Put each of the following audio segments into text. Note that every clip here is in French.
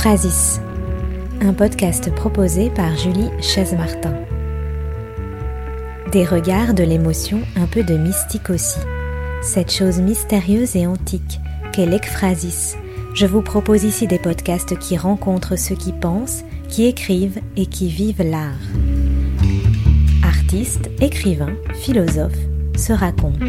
Ekphrasis, un podcast proposé par Julie Chaise-Martin. Des regards, de l'émotion, un peu de mystique aussi. Cette chose mystérieuse et antique qu'est l'ekphrasis. Je vous propose ici des podcasts qui rencontrent ceux qui pensent, qui écrivent et qui vivent l'art. Artistes, écrivains, philosophes se racontent.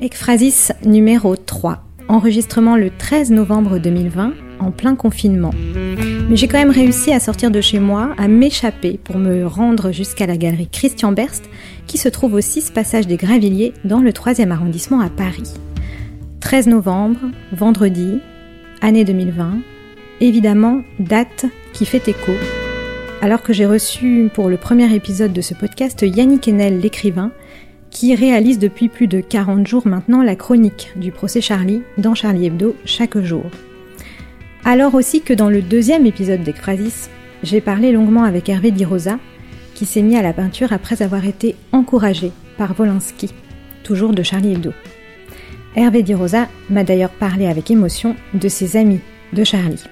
Ekphrasis numéro 3. Enregistrement le 13 novembre 2020, en plein confinement. Mais j'ai quand même réussi à sortir de chez moi, à m'échapper pour me rendre jusqu'à la galerie Christian Berst, qui se trouve au 6 passage des Gravilliers, dans le 3e arrondissement à Paris. 13 novembre, vendredi, année 2020. Évidemment, date qui fait écho. Alors que j'ai reçu pour le premier épisode de ce podcast Yannick Enel, l'écrivain, qui réalise depuis plus de 40 jours maintenant la chronique du procès Charlie dans Charlie Hebdo chaque jour. Alors aussi que dans le deuxième épisode d'Ekphrasis, j'ai parlé longuement avec Hervé Di Rosa, qui s'est mis à la peinture après avoir été encouragé par Volinsky, toujours de Charlie Hebdo. Hervé Di Rosa m'a d'ailleurs parlé avec émotion de ses amis de Charlie.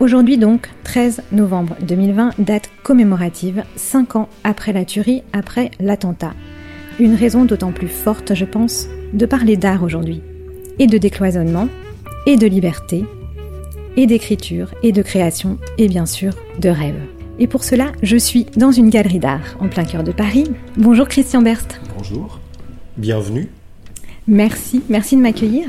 Aujourd'hui donc, 13 novembre 2020, date commémorative, 5 ans après la tuerie, après l'attentat une raison d'autant plus forte, je pense, de parler d'art aujourd'hui, et de décloisonnement, et de liberté, et d'écriture, et de création, et bien sûr de rêve. Et pour cela, je suis dans une galerie d'art en plein cœur de Paris. Bonjour Christian Berst. Bonjour, bienvenue. Merci, merci de m'accueillir.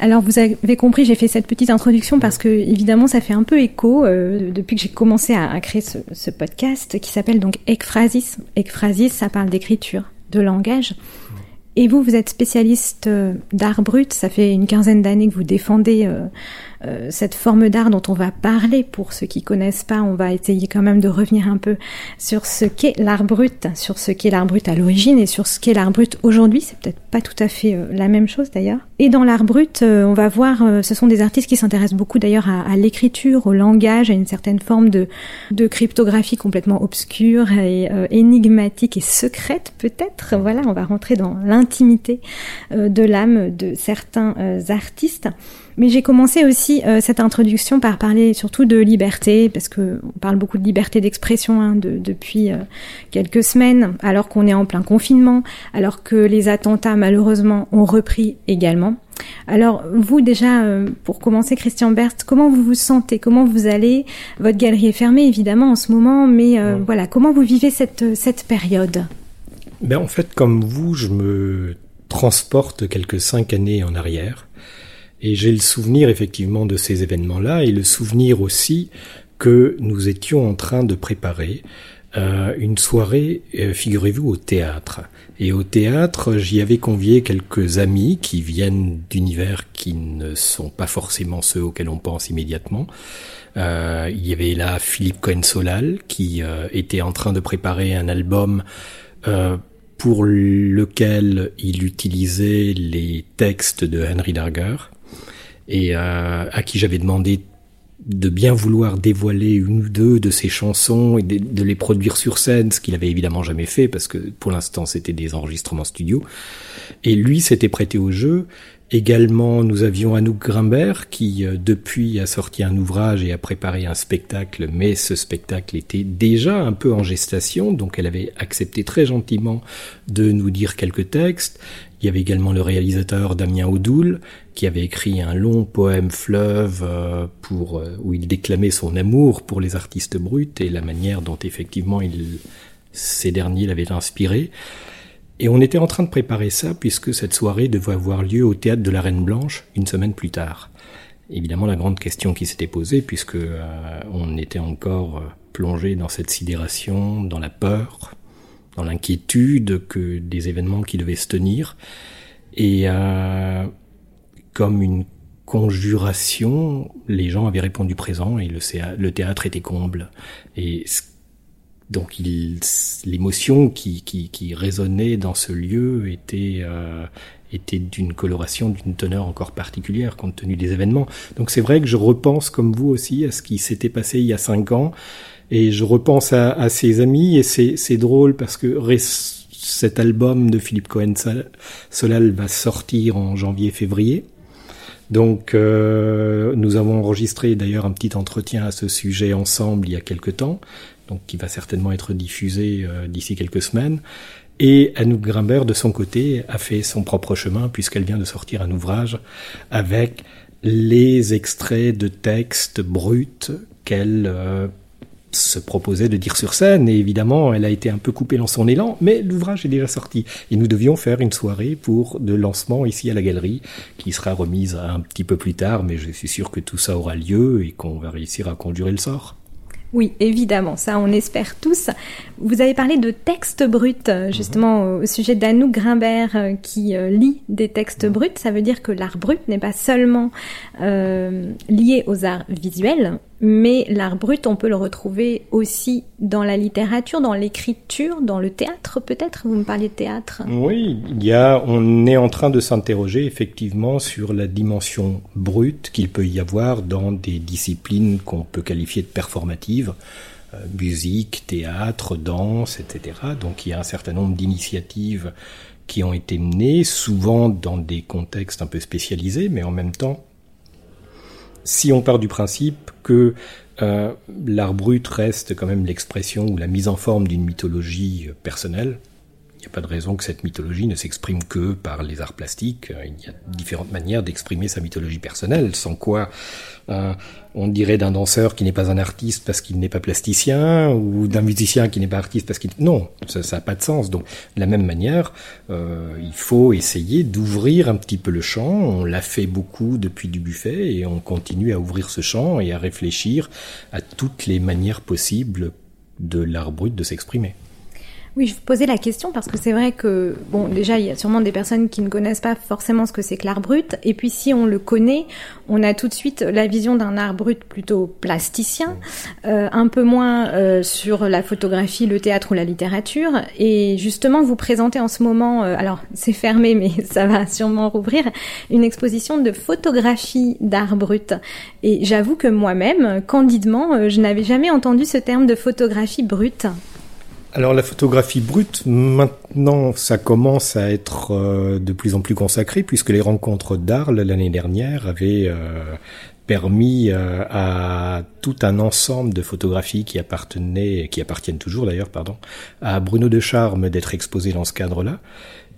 Alors vous avez compris, j'ai fait cette petite introduction parce que évidemment ça fait un peu écho euh, depuis que j'ai commencé à, créer ce, podcast qui s'appelle donc Ekphrasis. Ekphrasis, ça parle d'écriture, de langage. Et vous, vous êtes spécialiste euh, d'art brut. Ça fait une quinzaine d'années que vous défendez euh, euh, cette forme d'art dont on va parler. Pour ceux qui connaissent pas, on va essayer quand même de revenir un peu sur ce qu'est l'art brut, sur ce qu'est l'art brut à l'origine et sur ce qu'est l'art brut aujourd'hui. C'est peut-être pas tout à fait la même chose d'ailleurs. Et dans l'art brut, on va voir, ce sont des artistes qui s'intéressent beaucoup d'ailleurs à, à l'écriture, au langage, à une certaine forme de, de cryptographie complètement obscure et énigmatique et secrète peut-être. Voilà, on va rentrer dans l'intérieur intimité euh, de l'âme de certains euh, artistes. Mais j'ai commencé aussi euh, cette introduction par parler surtout de liberté, parce que on parle beaucoup de liberté d'expression hein, depuis quelques semaines, alors qu'on est en plein confinement, alors que les attentats malheureusement ont repris également. Alors vous déjà, pour commencer, Christian Berst, comment vous vous sentez? Comment vous allez? Votre galerie est fermée évidemment en ce moment, mais voilà, comment vous vivez cette, cette période? Ben, En fait, comme vous, je me transporte quelques cinq années en arrière. Et j'ai le souvenir effectivement de ces événements-là et le souvenir aussi que nous étions en train de préparer euh, une soirée, euh, figurez-vous, au théâtre. Et au théâtre, j'y avais convié quelques amis qui viennent d'univers qui ne sont pas forcément ceux auxquels on pense immédiatement. Euh, il y avait là Philippe Cohen-Solal qui euh, était en train de préparer un album euh, pour lequel il utilisait les textes de Henry Darger et euh, à qui j'avais demandé de bien vouloir dévoiler une ou deux de ses chansons et de, les produire sur scène, ce qu'il avait évidemment jamais fait parce que pour l'instant c'était des enregistrements studio. Et lui s'était prêté au jeu Également, nous avions Anouk Grimbert qui, euh, depuis, a sorti un ouvrage et a préparé un spectacle, mais ce spectacle était déjà un peu en gestation, donc elle avait accepté très gentiment de nous dire quelques textes. Il y avait également le réalisateur Damien Audoul qui avait écrit un long poème fleuve euh, pour euh, où il déclamait son amour pour les artistes bruts et la manière dont effectivement il, ces derniers l'avaient inspiré. Et on était en train de préparer ça puisque cette soirée devait avoir lieu au théâtre de la Reine Blanche une semaine plus tard. Évidemment, la grande question qui s'était posée, puisque euh, on était encore plongé dans cette sidération, dans la peur, dans l'inquiétude que des événements qui devaient se tenir, et euh, comme une conjuration, les gens avaient répondu présent et le, théâtre était comble. Et donc l'émotion qui, qui, qui, résonnait dans ce lieu était, euh, était d'une coloration, d'une teneur encore particulière compte tenu des événements. Donc c'est vrai que je repense, comme vous aussi, à ce qui s'était passé il y a cinq ans, et je repense à, à ses amis, et c'est drôle parce que cet album de Philippe Cohen Solal va sortir en janvier-février. Donc euh, nous avons enregistré d'ailleurs un petit entretien à ce sujet ensemble il y a quelque temps, donc qui va certainement être diffusé euh, d'ici quelques semaines. Et Anouk Grimbert, de son côté, a fait son propre chemin puisqu'elle vient de sortir un ouvrage avec les extraits de textes bruts qu'elle euh, se proposait de dire sur scène. Et évidemment, elle a été un peu coupée dans son élan, mais l'ouvrage est déjà sorti. Et nous devions faire une soirée pour de lancement ici à la galerie, qui sera remise un petit peu plus tard, mais je suis sûr que tout ça aura lieu et qu'on va réussir à conduire le sort. Oui, évidemment, ça on espère tous. Vous avez parlé de textes bruts, euh, justement mhm. au sujet d'Anouk Grimbert euh, qui euh, lit des textes mhm. bruts. Ça veut dire que l'art brut n'est pas seulement lié aux arts visuels, mais l'art brut, on peut le retrouver aussi dans la littérature, dans l'écriture, dans le théâtre peut-être? Vous me parliez de théâtre. Oui, il y a, on est en train de s'interroger effectivement sur la dimension brute qu'il peut y avoir dans des disciplines qu'on peut qualifier de performatives. Euh, musique, théâtre, danse, etc. Donc il y a un certain nombre d'initiatives qui ont été menées, souvent dans des contextes un peu spécialisés, mais en même temps si on part du principe que euh, l'art brut reste quand même l'expression ou la mise en forme d'une mythologie euh, personnelle, il n'y a pas de raison que cette mythologie ne s'exprime que par les arts plastiques. Il y a différentes manières d'exprimer sa mythologie personnelle, sans quoi euh, on dirait d'un danseur qui n'est pas un artiste parce qu'il n'est pas plasticien, ou d'un musicien qui n'est pas artiste parce qu'il... Non, ça n'a pas de sens. Donc, de la même manière, euh, il faut essayer d'ouvrir un petit peu le champ. On l'a fait beaucoup depuis du buffet, et on continue à ouvrir ce champ et à réfléchir à toutes les manières possibles de l'art brut de s'exprimer. Oui, je vous posais la question parce que c'est vrai que, bon, déjà, il y a sûrement des personnes qui ne connaissent pas forcément ce que c'est que l'art brut. Et puis, si on le connaît, on a tout de suite la vision d'un art brut plutôt plasticien, euh, un peu moins euh, sur la photographie, le théâtre ou la littérature. Et justement, vous présentez en ce moment, euh, alors c'est fermé, mais ça va sûrement rouvrir, une exposition de photographie d'art brut. Et j'avoue que moi-même, candidement, je n'avais jamais entendu ce terme de photographie brute. Alors la photographie brute, maintenant, ça commence à être euh, de plus en plus consacré, puisque les rencontres d'Arles l'année dernière avaient euh, permis euh, à tout un ensemble de photographies qui appartenaient, qui appartiennent toujours d'ailleurs, pardon, à Bruno de Charme d'être exposé dans ce cadre-là.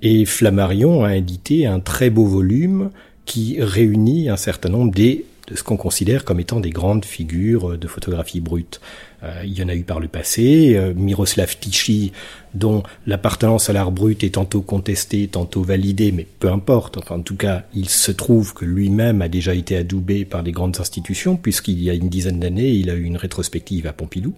Et Flammarion a édité un très beau volume qui réunit un certain nombre des de ce qu'on considère comme étant des grandes figures de photographie brute. Euh, il y en a eu par le passé, euh, Miroslav Tichy, dont l'appartenance à l'art brut est tantôt contestée, tantôt validée, mais peu importe. En tout cas, il se trouve que lui-même a déjà été adoubé par les grandes institutions, puisqu'il y a une dizaine d'années, il a eu une rétrospective à Pompidou.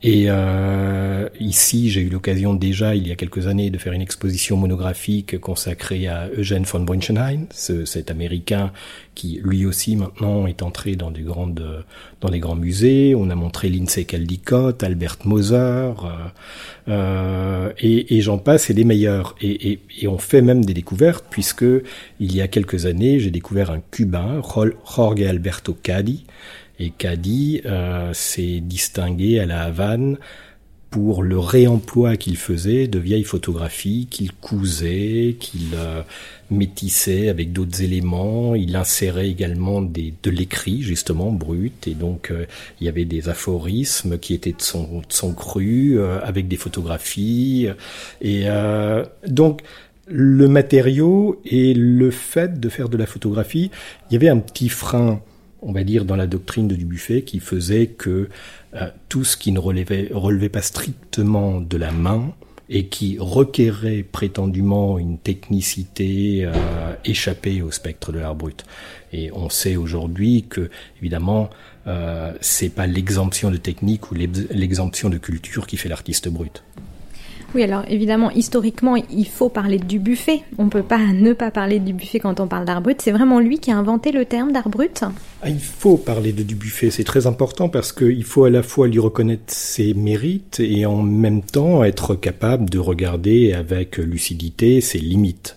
Et euh, ici, j'ai eu l'occasion déjà, il y a quelques années, de faire une exposition monographique consacrée à Eugène von Brunschenheim, ce, cet Américain qui, lui aussi, maintenant, est entré dans des, grandes, dans des grands musées. On a montré Lindsay Caldicott, Albert Moser, euh, euh, et, et j'en passe, et des meilleurs. Et, et, et, on fait même des découvertes, puisque il y a quelques années, j'ai découvert un Cubain, Jorge Alberto Cadi, et Cady euh, s'est distingué à la Havane pour le réemploi qu'il faisait de vieilles photographies qu'il cousait, qu'il euh, métissait avec d'autres éléments. Il insérait également des, de l'écrit, justement, brut. Et donc, euh, il y avait des aphorismes qui étaient de son, de son cru, euh, avec des photographies. Et donc, le matériau et le fait de faire de la photographie, il y avait un petit frein on va dire, dans la doctrine de Dubuffet qui faisait que euh, tout ce qui ne relevait, relevait pas strictement de la main et qui requérait prétendument une technicité euh, échappée au spectre de l'art brut. Et on sait aujourd'hui que, évidemment, euh, c'est pas l'exemption de technique ou l'exemption de culture qui fait l'artiste brut. Oui, alors évidemment, historiquement, il faut parler du buffet. On ne peut pas ne pas parler du buffet quand on parle d'art brut. C'est vraiment lui qui a inventé le terme d'art brut ah, Il faut parler de Dubuffet, c'est très important parce qu'il faut à la fois lui reconnaître ses mérites et en même temps être capable de regarder avec lucidité ses limites.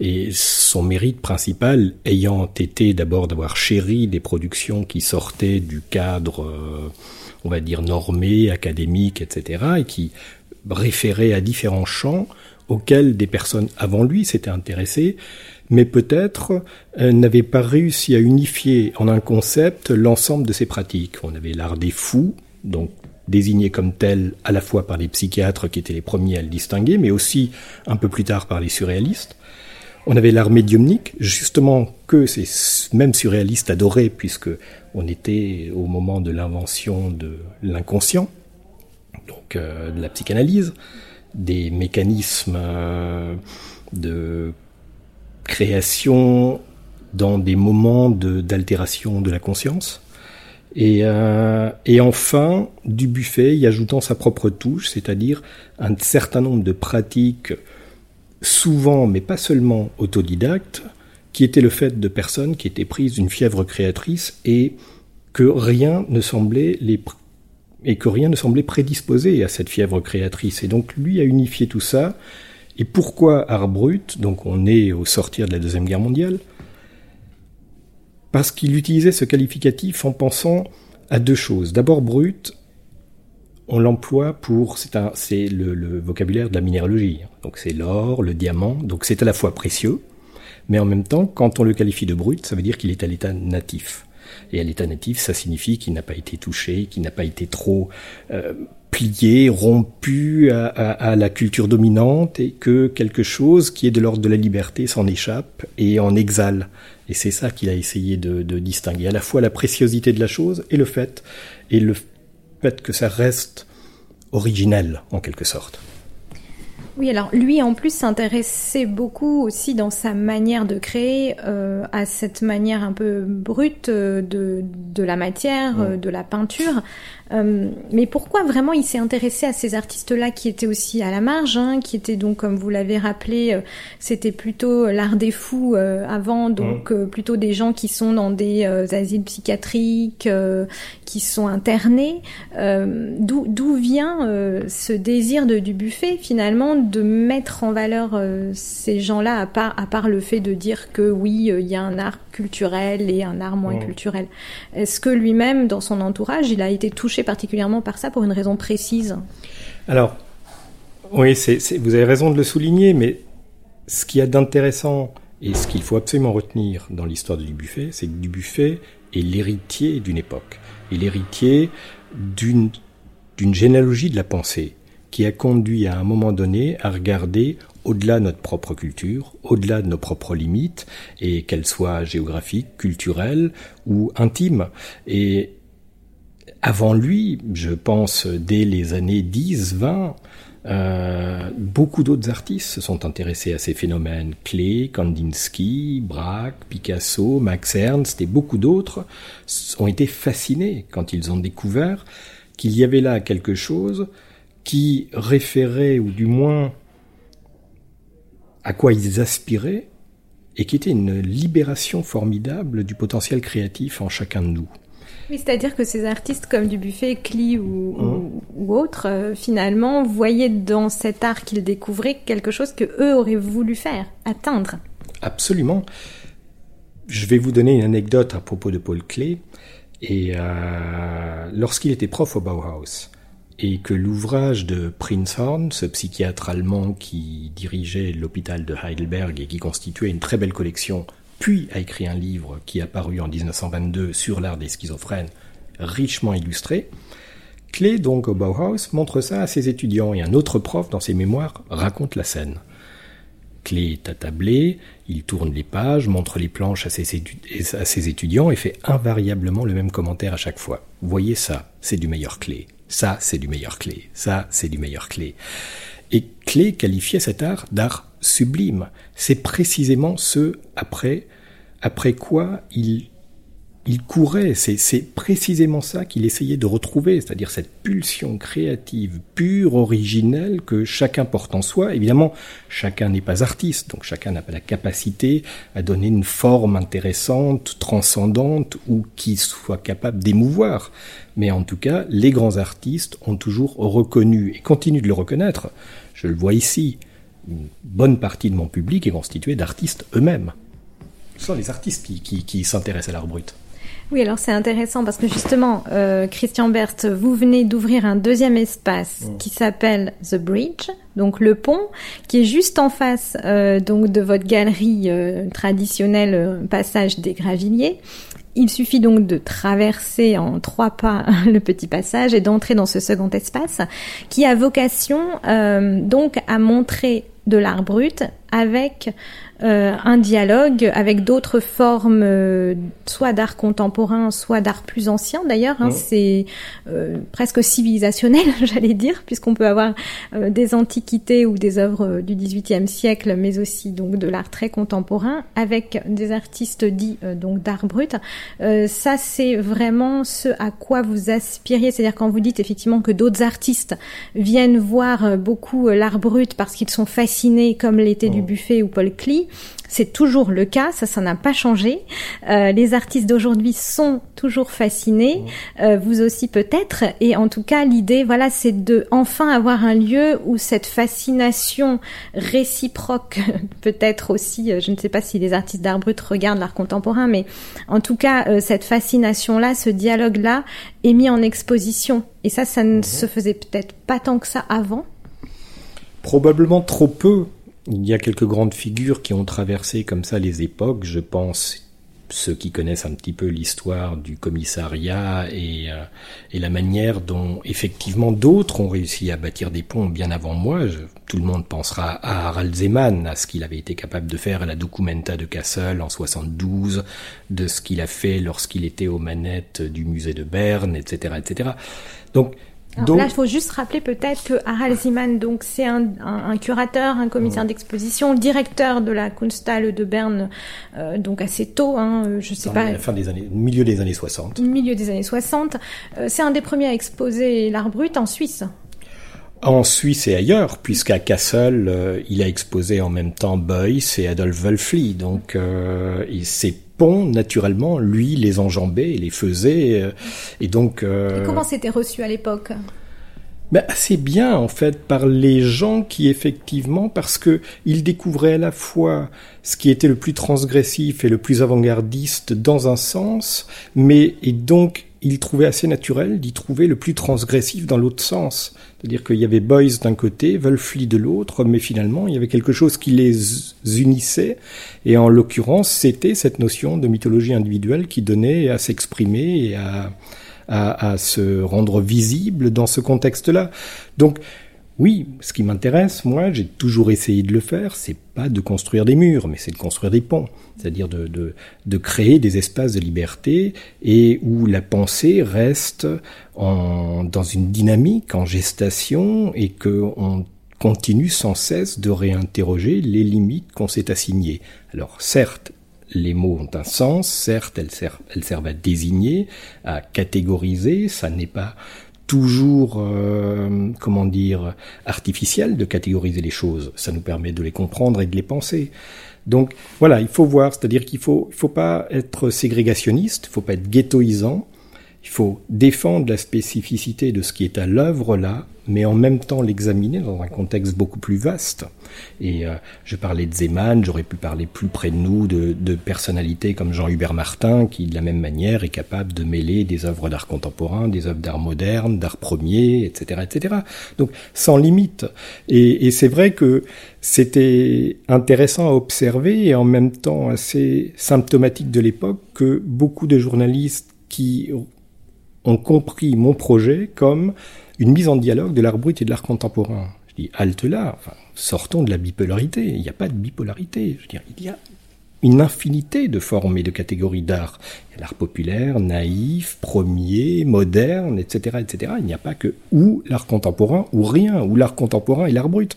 Et son mérite principal ayant été d'abord d'avoir chéri des productions qui sortaient du cadre, euh, on va dire, normé, académique, etc., et qui référaient à différents champs auxquels des personnes avant lui s'étaient intéressées, mais peut-être euh, n'avaient pas réussi à unifier en un concept l'ensemble de ces pratiques. On avait l'art des fous, donc désigné comme tel à la fois par les psychiatres qui étaient les premiers à le distinguer, mais aussi un peu plus tard par les surréalistes. On avait l'art médiumnique, justement que ces mêmes surréalistes adoraient, puisque on était au moment de l'invention de l'inconscient, donc euh, de la psychanalyse, des mécanismes euh, de création dans des moments d'altération de, la conscience. Et, euh, et, enfin, du buffet, y ajoutant sa propre touche, c'est-à-dire un certain nombre de pratiques, souvent, mais pas seulement autodidactes, qui étaient le fait de personnes qui étaient prises d'une fièvre créatrice et que rien ne semblait les et que rien ne semblait prédisposé à cette fièvre créatrice. Et donc lui a unifié tout ça. Et pourquoi art brut Donc on est au sortir de la Deuxième Guerre mondiale. Parce qu'il utilisait ce qualificatif en pensant à deux choses. D'abord brut, on l'emploie pour, c'est le, le vocabulaire de la minéralogie. Donc c'est l'or, le diamant, donc c'est à la fois précieux, mais en même temps, quand on le qualifie de brut, ça veut dire qu'il est à l'état natif. Et à l'état natif, ça signifie qu'il n'a pas été touché, qu'il n'a pas été trop euh, plié, rompu à, à, à, la culture dominante et que quelque chose qui est de l'ordre de la liberté s'en échappe et en exhale. Et c'est ça qu'il a essayé de, de, distinguer, à la fois la préciosité de la chose et le fait, et le fait que ça reste originel en quelque sorte. Oui, alors lui en plus s'intéressait beaucoup aussi dans sa manière de créer euh, à cette manière un peu brute euh, de, de la matière, euh, de la peinture. Euh, mais pourquoi vraiment il s'est intéressé à ces artistes-là qui étaient aussi à la marge, hein, qui étaient donc, comme vous l'avez rappelé, euh, c'était plutôt l'art des fous euh, avant, donc mmh. plutôt des gens qui sont dans des asiles psychiatriques, qui sont internés. D'où vient ce désir de, du buffet finalement de mettre en valeur ces gens-là à part, à part le fait de dire que oui, il y a un art culturel et un art moins mmh. culturel? Est-ce que lui-même, dans son entourage, il a été touché particulièrement par ça pour une raison précise Alors, oui, vous avez raison de le souligner, mais ce qu'il y a d'intéressant et ce qu'il faut absolument retenir dans l'histoire du buffet, c'est que Dubuffet est l'héritier d'une époque, et l'héritier d'une généalogie de la pensée qui a conduit à un moment donné à regarder au-delà de notre propre culture, au-delà de nos propres limites, et qu'elles soient géographiques, culturelles ou intimes. Et avant lui, je pense dès les années 10, 20, euh, beaucoup d'autres artistes se sont intéressés à ces phénomènes. Klee, Kandinsky, Braque, Picasso, Max Ernst et beaucoup d'autres ont été fascinés quand ils ont découvert qu'il y avait là quelque chose qui référait, ou du moins à quoi ils aspiraient, et qui était une libération formidable du potentiel créatif en chacun de nous. Oui, c'est-à-dire que ces artistes comme Dubuffet, Klee ou, ou, ou autres, euh, finalement, voyaient dans cet art qu'ils découvraient quelque chose que eux auraient voulu faire, atteindre. Absolument. Je vais vous donner une anecdote à propos de Paul Klee. Et euh, lorsqu'il était prof au Bauhaus, et que l'ouvrage de Prince Horn, ce psychiatre allemand qui dirigeait l'hôpital de Heidelberg et qui constituait une très belle collection puis a écrit un livre qui a paru en 1922 sur l'art des schizophrènes, richement illustré. Clé, donc, au Bauhaus, montre ça à ses étudiants et un autre prof, dans ses mémoires, raconte la scène. Clé est attablé, il tourne les pages, montre les planches à ses, à ses étudiants et fait invariablement le même commentaire à chaque fois. Voyez ça, c'est du meilleur Clé. Ça, c'est du meilleur Clé. Ça, c'est du meilleur Clé. Et Clé qualifiait cet art d'art sublime. C'est précisément ce après, après quoi il, il courait. C'est précisément ça qu'il essayait de retrouver, c'est-à-dire cette pulsion créative pure, originelle que chacun porte en soi. Évidemment, chacun n'est pas artiste, donc chacun n'a pas la capacité à donner une forme intéressante, transcendante ou qui soit capable d'émouvoir. Mais en tout cas, les grands artistes ont toujours reconnu et continuent de le reconnaître. Je le vois ici une bonne partie de mon public est constituée d'artistes eux-mêmes. Ce sont les artistes qui, qui, s'intéressent à l'art brut. Oui, alors c'est intéressant parce que justement, euh, Christian Berthe, vous venez d'ouvrir un deuxième espace mm. qui s'appelle The Bridge, donc le pont, qui est juste en face euh, donc de votre galerie euh, traditionnelle euh, passage des Gravilliers. Il suffit donc de traverser en trois pas le petit passage et d'entrer dans ce second espace qui a vocation euh, donc à montrer de l'art brut avec euh, un dialogue avec d'autres formes, euh, soit d'art contemporain, soit d'art plus ancien d'ailleurs. Hein, C'est euh, presque civilisationnel, j'allais dire, puisqu'on peut avoir des antiquités ou des œuvres du XVIIIe siècle, mais aussi donc de l'art très contemporain, avec des artistes dits donc d'art brut. ça, c'est vraiment ce à quoi vous aspiriez. C'est-à-dire quand vous dites effectivement que d'autres artistes viennent voir beaucoup l'art brut parce qu'ils sont fascinés, comme l'était du Buffet ou Paul Klee, c'est toujours le cas, ça, ça n'a pas changé. Euh, les artistes d'aujourd'hui sont toujours fascinés, euh, vous aussi peut-être. Et en tout cas, l'idée, voilà, c'est de enfin avoir un lieu où cette fascination réciproque, peut-être aussi, euh, je ne sais pas si les artistes d'art brut regardent l'art contemporain, mais en tout cas, cette fascination-là, ce dialogue-là, est mis en exposition. Et ça, ça ne mhm. se faisait peut-être pas tant que ça avant. Probablement trop peu. Il y a quelques grandes figures qui ont traversé comme ça les époques. Je pense ceux qui connaissent un petit peu l'histoire du commissariat et, euh, la manière dont effectivement d'autres ont réussi à bâtir des ponts bien avant moi. tout le monde pensera à Harald Zeman, à ce qu'il avait été capable de faire à la Documenta de Kassel en 72, de ce qu'il a fait lorsqu'il était aux manettes du musée de Berne, etc., etc. Donc donc, là, il faut juste rappeler peut-être que Harald Ziman, donc c'est un, un, curateur, un commissaire d'exposition, directeur de la Kunsthalle de Berne, euh, donc assez tôt, hein, euh, je sais Dans pas. La fin des années, milieu des années 60. Milieu des années 60. Euh, c'est un des premiers à exposer l'art brut en Suisse. En Suisse et ailleurs, puisqu'à Kassel, euh, il a exposé en même temps Beuys et Adolf Wölfli. Donc, euh, c'est naturellement, lui les enjambait et les faisait. Euh, et donc. Euh, et comment c'était reçu à l'époque? Ben, assez bien en fait par les gens qui effectivement parce que ils découvraient à la fois ce qui était le plus transgressif et le plus avant-gardiste dans un sens, mais et donc il trouvait assez naturel d'y trouver le plus transgressif dans l'autre sens. C'est-à-dire qu'il y avait Boys d'un côté, Wölfli de l'autre, mais finalement il y avait quelque chose qui les unissait, et en l'occurrence c'était cette notion de mythologie individuelle qui donnait à s'exprimer et à, à, à se rendre visible dans ce contexte-là. Donc oui, ce qui m'intéresse, moi, j'ai toujours essayé de le faire, c'est pas de construire des murs, mais c'est de construire des ponts, c'est-à-dire de, créer des espaces de liberté et où la pensée reste en, dans une dynamique, en gestation, et qu'on continue sans cesse de réinterroger les limites qu'on s'est assignées. Alors certes, les mots ont un sens, certes, elles servent à désigner, à catégoriser, ça n'est pas toujours, euh, comment dire, artificiel de catégoriser les choses. Ça nous permet de les comprendre et de les penser. Donc voilà, il faut voir, c'est-à-dire qu'il faut, faut pas être ségrégationniste, il faut pas être ghettoisant, il faut défendre la spécificité de ce qui est à l'œuvre là, mais en même temps l'examiner dans un contexte beaucoup plus vaste. Et euh, je parlais de Zeman, j'aurais pu parler plus près de nous de, de personnalités comme Jean-Hubert Martin, qui de la même manière est capable de mêler des œuvres d'art contemporain, des œuvres d'art moderne, d'art premier, etc., etc. Donc sans limite. Et, et c'est vrai que c'était intéressant à observer et en même temps assez symptomatique de l'époque que beaucoup de journalistes qui ont compris mon projet comme une mise en dialogue de l'art brut et de l'art contemporain. Je dis, halte là, sortons de la bipolarité. Il n'y a pas de bipolarité. Je veux dire, il y a une infinité de formes et de catégories d'art. Il y a l'art populaire, naïf, premier, moderne, etc., etc. Il n'y a pas que ou l'art contemporain ou rien, ou l'art contemporain et l'art brut.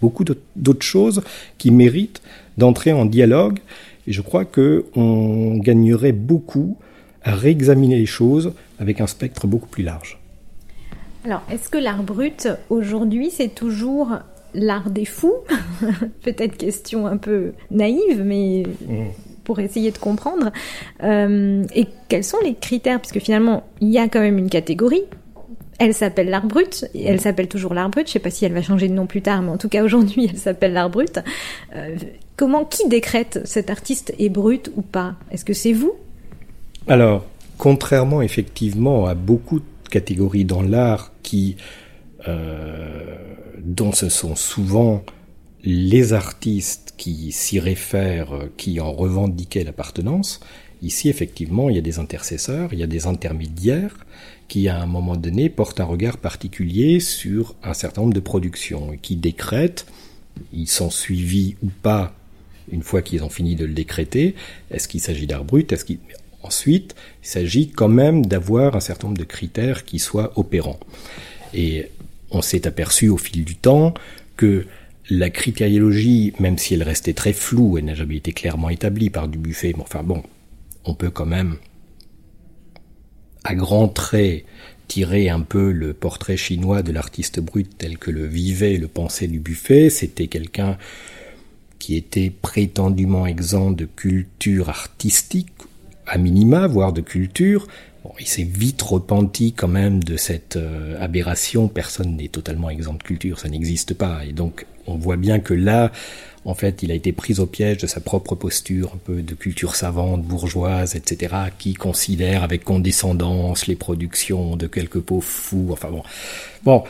Beaucoup d'autres choses qui méritent d'entrer en dialogue. Et je crois que on gagnerait beaucoup à réexaminer les choses avec un spectre beaucoup plus large. Alors, est-ce que l'art brut, aujourd'hui, c'est toujours l'art des fous? Peut-être question un peu naïve, mais mm. pour essayer de comprendre. Euh, et quels sont les critères? Parce que finalement, il y a quand même une catégorie. Elle s'appelle l'art brut, et elle s'appelle toujours l'art brut. Je sais pas si elle va changer de nom plus tard, mais en tout cas aujourd'hui, elle s'appelle l'art brut. Euh, comment, qui décrète cet artiste est brut ou pas? Est-ce que c'est vous Alors, contrairement effectivement à beaucoup de catégories dans l'art qui, euh, dont ce sont souvent les artistes qui s'y réfèrent, qui en revendiquaient l'appartenance, ici effectivement il y a des intercesseurs, il y a des intermédiaires qui à un moment donné portent un regard particulier sur un certain nombre de productions et qui décrètent, ils sont suivis ou pas une fois qu'ils ont fini de le décréter, est-ce qu'il s'agit d'art brut, est-ce qu'il... Ensuite, il s'agit quand même d'avoir un certain nombre de critères qui soient opérants. Et on s'est aperçu au fil du temps que la critériologie, même si elle restait très floue, elle n'a jamais été clairement établie par Dubuffet, mais enfin bon, on peut quand même à grands traits tirer un peu le portrait chinois de l'artiste brut tel que le vivait le pensait du buffet. C'était quelqu'un qui était prétendument exempt de culture artistique, à minima, voire de culture. Bon, il s'est vite repenti quand même de cette euh, aberration. Personne n'est totalement exempt de culture, ça n'existe pas. Et donc, on voit bien que là, en fait, il a été pris au piège de sa propre posture, un peu de culture savante, bourgeoise, etc., qui considère avec condescendance les productions de quelques pauvres fous. Enfin bon, bon,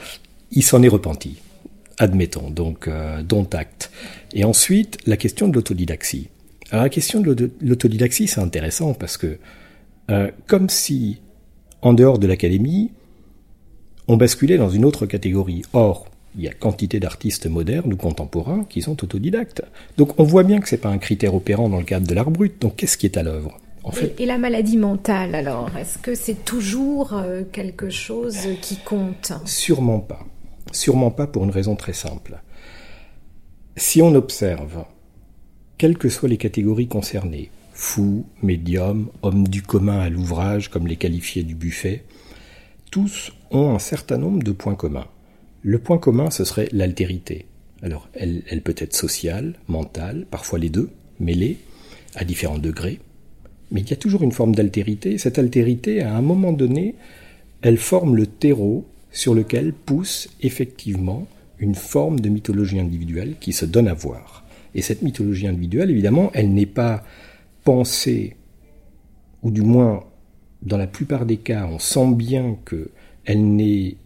il s'en est repenti, admettons, donc euh, dont acte. Et ensuite, la question de l'autodidaxie. Alors la question de l'autodidaxie, c'est intéressant parce que, euh, comme si, en dehors de l'académie, on basculait dans une autre catégorie. Or, il y a quantité d'artistes modernes ou contemporains qui sont autodidactes. Donc on voit bien que c'est pas un critère opérant dans le cadre de l'art brut. Donc qu'est-ce qui est à l'œuvre en fait, et, la maladie mentale alors Est-ce que c'est toujours euh, quelque chose qui compte? Sûrement pas. Sûrement pas pour une raison très simple. Si on observe, quelles que soient les catégories concernées, fous, médiums, hommes du commun à l'ouvrage, comme les qualifiés du buffet, tous ont un certain nombre de points communs. Le point commun, ce serait l'altérité. Alors, elle, elle peut être sociale, mentale, parfois les deux, mêlées, à différents degrés. Mais il y a toujours une forme d'altérité. Cette altérité, à un moment donné, elle forme le terreau sur lequel pousse effectivement une forme de mythologie individuelle qui se donne à voir. Et cette mythologie individuelle, évidemment, elle n'est pas pensée, ou du moins, dans la plupart des cas, on sent bien qu'elle n'est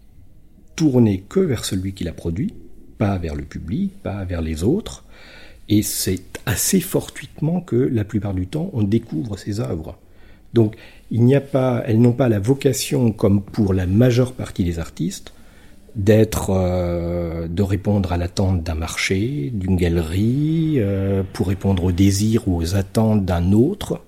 tourné que vers celui qui l'a produit, pas vers le public, pas vers les autres. Et c'est assez fortuitement que la plupart du temps, on découvre ces œuvres. Donc, il n'y a pas, elles n'ont pas la vocation, comme pour la majeure partie des artistes, d'être, euh, de répondre à l'attente d'un marché, d'une galerie, euh, pour répondre aux désirs ou aux attentes d'un autre.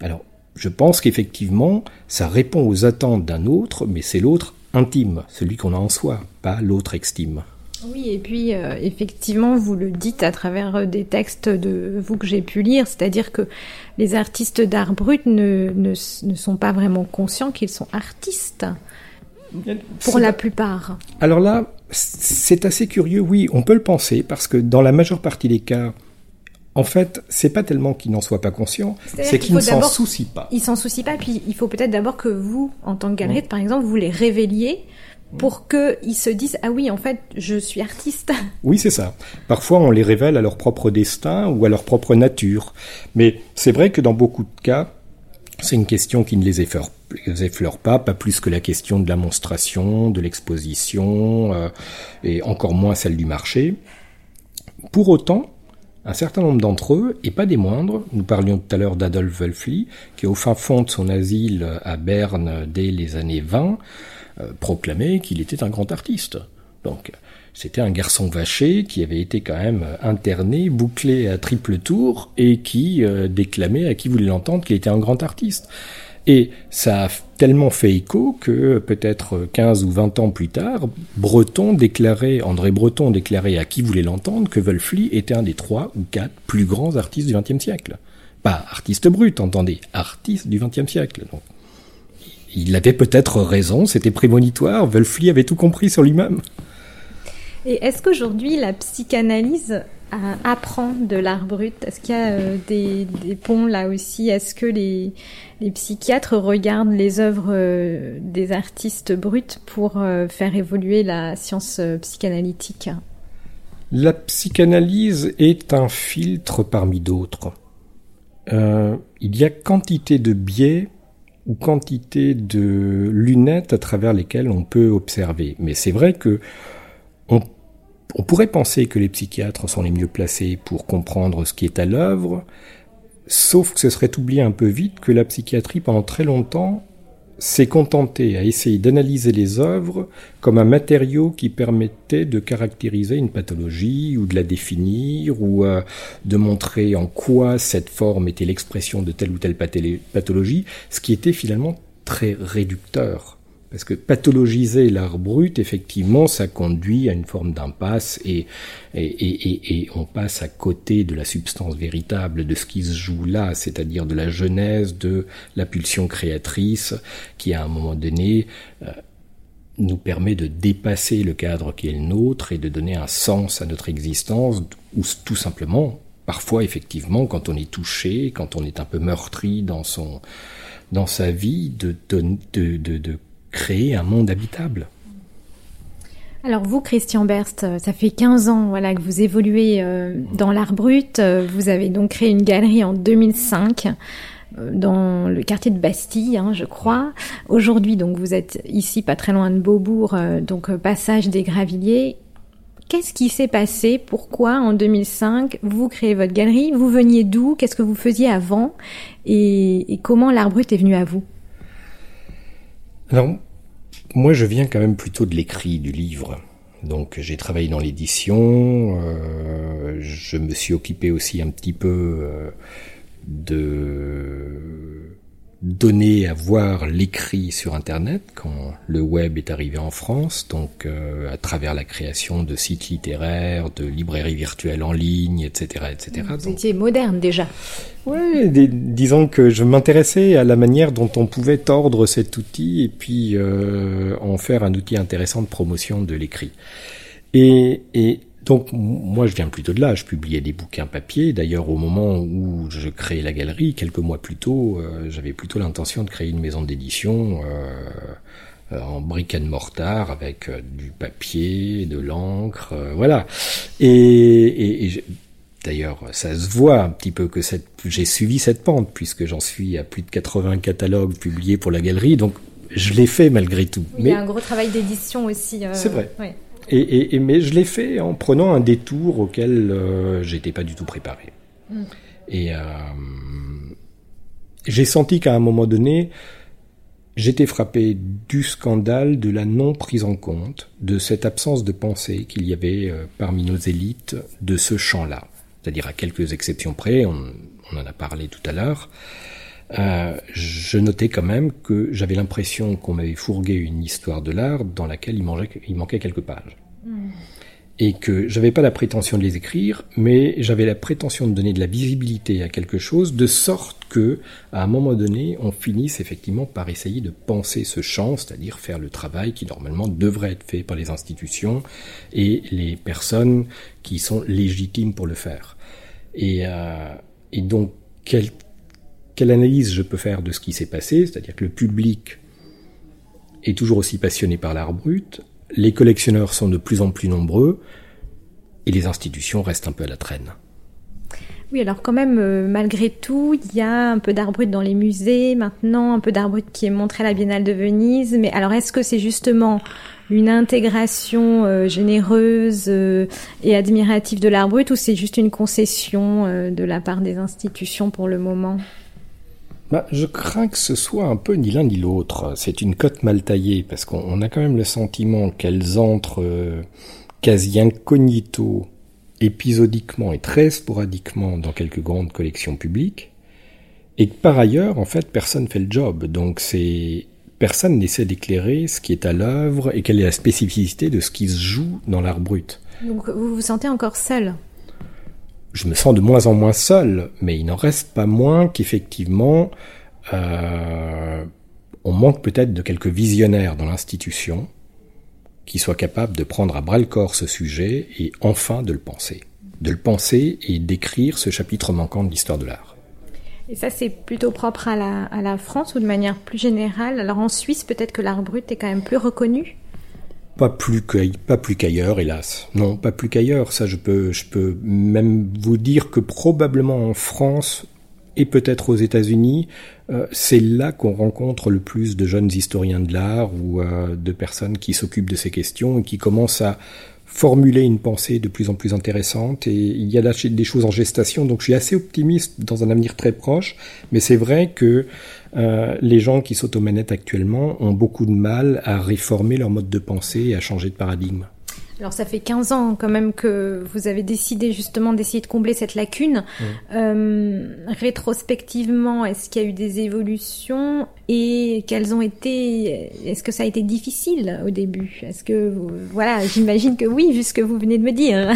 Alors, je pense qu'effectivement, ça répond aux attentes d'un autre, mais c'est l'autre intime, celui qu'on a en soi, pas l'autre extime. Oui, et puis euh, effectivement, vous le dites à travers des textes de vous que j'ai pu lire, c'est-à-dire que les artistes d'art brut ne, sont pas vraiment conscients qu'ils sont artistes, pour la plupart. Alors là, c'est assez curieux, oui, on peut le penser, parce que dans la majeure partie des cas, en fait, c'est pas tellement qu'ils n'en soient pas conscients, c'est qu'ils ne s'en soucient pas. Ils s'en soucient pas, puis il faut peut-être d'abord que vous, en tant que galeriste, par exemple, vous les révéliez pour qu'ils se disent ah oui en fait je suis artiste. Oui c'est ça. Parfois on les révèle à leur propre destin ou à leur propre nature. Mais c'est vrai que dans beaucoup de cas c'est une question qui ne les effleure, pas, pas plus que la question de la monstration, de l'exposition euh, et encore moins celle du marché. Pour autant, un certain nombre d'entre eux, et pas des moindres, nous parlions tout à l'heure d'Adolf Wölfli, qui au fin fond de son asile à Berne dès les années 20, euh, proclamait qu'il était un grand artiste. Donc, c'était un garçon vaché qui avait été quand même interné, bouclé à triple tour, et qui euh, déclamait à qui voulait l'entendre qu'il était un grand artiste. Et ça a tellement fait écho que peut-être 15 ou 20 ans plus tard, Breton déclarait, André Breton déclarait à qui voulait l'entendre que Wolfli était un des trois ou quatre plus grands artistes du XXe siècle. Pas artiste brut, entendez, artiste du XXe siècle. Donc, il avait peut-être raison, c'était prémonitoire, Wolfli avait tout compris sur lui-même. Et est-ce qu'aujourd'hui la psychanalyse apprend de l'art brut? Est-ce qu'il y a euh, des, ponts là aussi? Est-ce que les, psychiatres regardent les œuvres euh, des artistes bruts pour euh, faire évoluer la science psychanalytique? La psychanalyse est un filtre parmi d'autres. il y a quantité de biais ou quantité de lunettes à travers lesquelles on peut observer. Mais c'est vrai que on pourrait penser que les psychiatres sont les mieux placés pour comprendre ce qui est à l'œuvre, sauf que ce serait oublier un peu vite que la psychiatrie, pendant très longtemps, s'est contentée à essayer d'analyser les œuvres comme un matériau qui permettait de caractériser une pathologie ou de la définir ou euh, de montrer en quoi cette forme était l'expression de telle ou telle pathologie, ce qui était finalement très réducteur. Parce que pathologiser l'art brut, effectivement, ça conduit à une forme d'impasse et, et, et, et, on passe à côté de la substance véritable de ce qui se joue là, c'est-à-dire de la genèse de la pulsion créatrice qui, à un moment donné, euh, nous permet de dépasser le cadre qui est le nôtre et de donner un sens à notre existence, ou tout simplement, parfois, effectivement, quand on est touché, quand on est un peu meurtri dans son dans sa vie, de, de, de, de créer un monde habitable. Alors vous, Christian Berst, euh, ça fait 15 ans voilà, que vous évoluez euh, dans l'art brut. Euh, vous avez donc créé une galerie en 2005 dans le quartier de Bastille, hein, je crois. Aujourd'hui, donc vous êtes ici, pas très loin de Beaubourg, donc passage des Gravilliers. Qu'est-ce qui s'est passé? Pourquoi en 2005 vous créez votre galerie? Vous veniez d'où? Qu'est-ce que vous faisiez avant? Et, et comment l'art brut est venu à vous? Alors, moi, je viens quand même plutôt de l'écrit du livre. Donc j'ai travaillé dans l'édition, euh, je me suis occupé aussi un petit peu euh, de donner à voir l'écrit sur Internet quand le web est arrivé en France, donc euh, à travers la création de sites littéraires, de librairies virtuelles en ligne, etc., etc. Vous étiez moderne déjà. Oui, disons que je m'intéressais à la manière dont on pouvait tordre cet outil et puis euh, en faire un outil intéressant de promotion de l'écrit. Et, et donc moi je viens plutôt de là, je publiais des bouquins papier. D'ailleurs au moment où je créais la galerie, quelques mois plus tôt, euh, j'avais plutôt l'intention de créer une maison d'édition euh, euh en brick and mortar avec du papier, de l'encre, voilà. Et, et, et D'ailleurs, ça se voit un petit peu que cette, j'ai suivi cette pente puisque j'en suis à plus de 80 catalogues publiés pour la galerie, donc je l'ai fait malgré tout. Il y a un gros travail d'édition aussi. c'est vrai. Et, mais je l'ai fait en prenant un détour auquel euh, j'étais pas du tout préparé. Mm. Et euh, j'ai senti qu'à un moment donné, j'étais frappé du scandale de la non prise en compte de cette absence de pensée qu'il y avait euh, parmi nos élites de ce champ-là. C'est-à-dire à quelques exceptions près, on, on en a parlé tout à l'heure. Euh, je notais quand même que j'avais l'impression qu'on m'avait fourgué une histoire de l'art dans laquelle il, manquait, il manquait quelques pages. Hmm. Et que j'avais pas la prétention de les écrire, mais j'avais la prétention de donner de la visibilité à quelque chose, de sorte que, à un moment donné, on finisse effectivement par essayer de penser ce champ, c'est-à-dire faire le travail qui normalement devrait être fait par les institutions et les personnes qui sont légitimes pour le faire. Et, euh, et donc, quel, quelle analyse je peux faire de ce qui s'est passé, c'est-à-dire que le public est toujours aussi passionné par l'art brut, les collectionneurs sont de plus en plus nombreux, et les institutions restent un peu à la traîne. Oui, alors quand même, euh, malgré tout, il y a un peu d'art brut dans les musées maintenant, un peu d'art brut qui est montré à la Biennale de Venise. Mais alors, est-ce que c'est justement une intégration euh, généreuse euh, et admirative de l'art brut ou c'est juste une concession de la part des institutions pour le moment? Bah, je crains que ce soit un peu ni l'un ni l'autre. C'est une cote mal taillée, parce qu'on a quand même le sentiment qu'elles entrent euh, quasi incognito, épisodiquement et très sporadiquement dans quelques grandes collections publiques, et que par ailleurs, en fait, personne fait le job. Donc c'est personne n'essaie d'éclairer ce qui est à l'œuvre et quelle est la spécificité de ce qui se joue dans l'art brut. Donc vous vous sentez encore seul je me sens de moins en moins seul, mais il n'en reste pas moins qu'effectivement, euh, on manque peut-être de quelques visionnaires dans l'institution qui soient capables de prendre à bras le corps ce sujet et enfin de le penser. de le penser et d'écrire ce chapitre manquant de l'histoire de l'art. Et ça, c'est plutôt propre à la, à la France ou de manière plus générale? Alors en Suisse, peut-être que l'art brut est quand même plus reconnu? Pas plus qu'ailleurs, hélas. Non, pas plus qu'ailleurs. Ça, je peux, je peux même vous dire que probablement en France et peut-être aux États-Unis, euh, c'est là qu'on rencontre le plus de jeunes historiens de l'art ou euh, de personnes qui s'occupent de ces questions et qui commencent à formuler une pensée de plus en plus intéressante. Et il y a là des choses en gestation. Donc je suis assez optimiste dans un avenir très proche. Mais c'est vrai que euh, les gens qui sont aux manettes actuellement ont beaucoup de mal à réformer leur mode de pensée et à changer de paradigme. Alors ça fait 15 ans quand même que vous avez décidé justement d'essayer de combler cette lacune. Mmh. Euh, rétrospectivement, est-ce qu'il y a eu des évolutions? Et quelles ont été Est-ce que ça a été difficile au début? Est-ce que voilà, j'imagine que oui, vu ce que vous venez de me dire.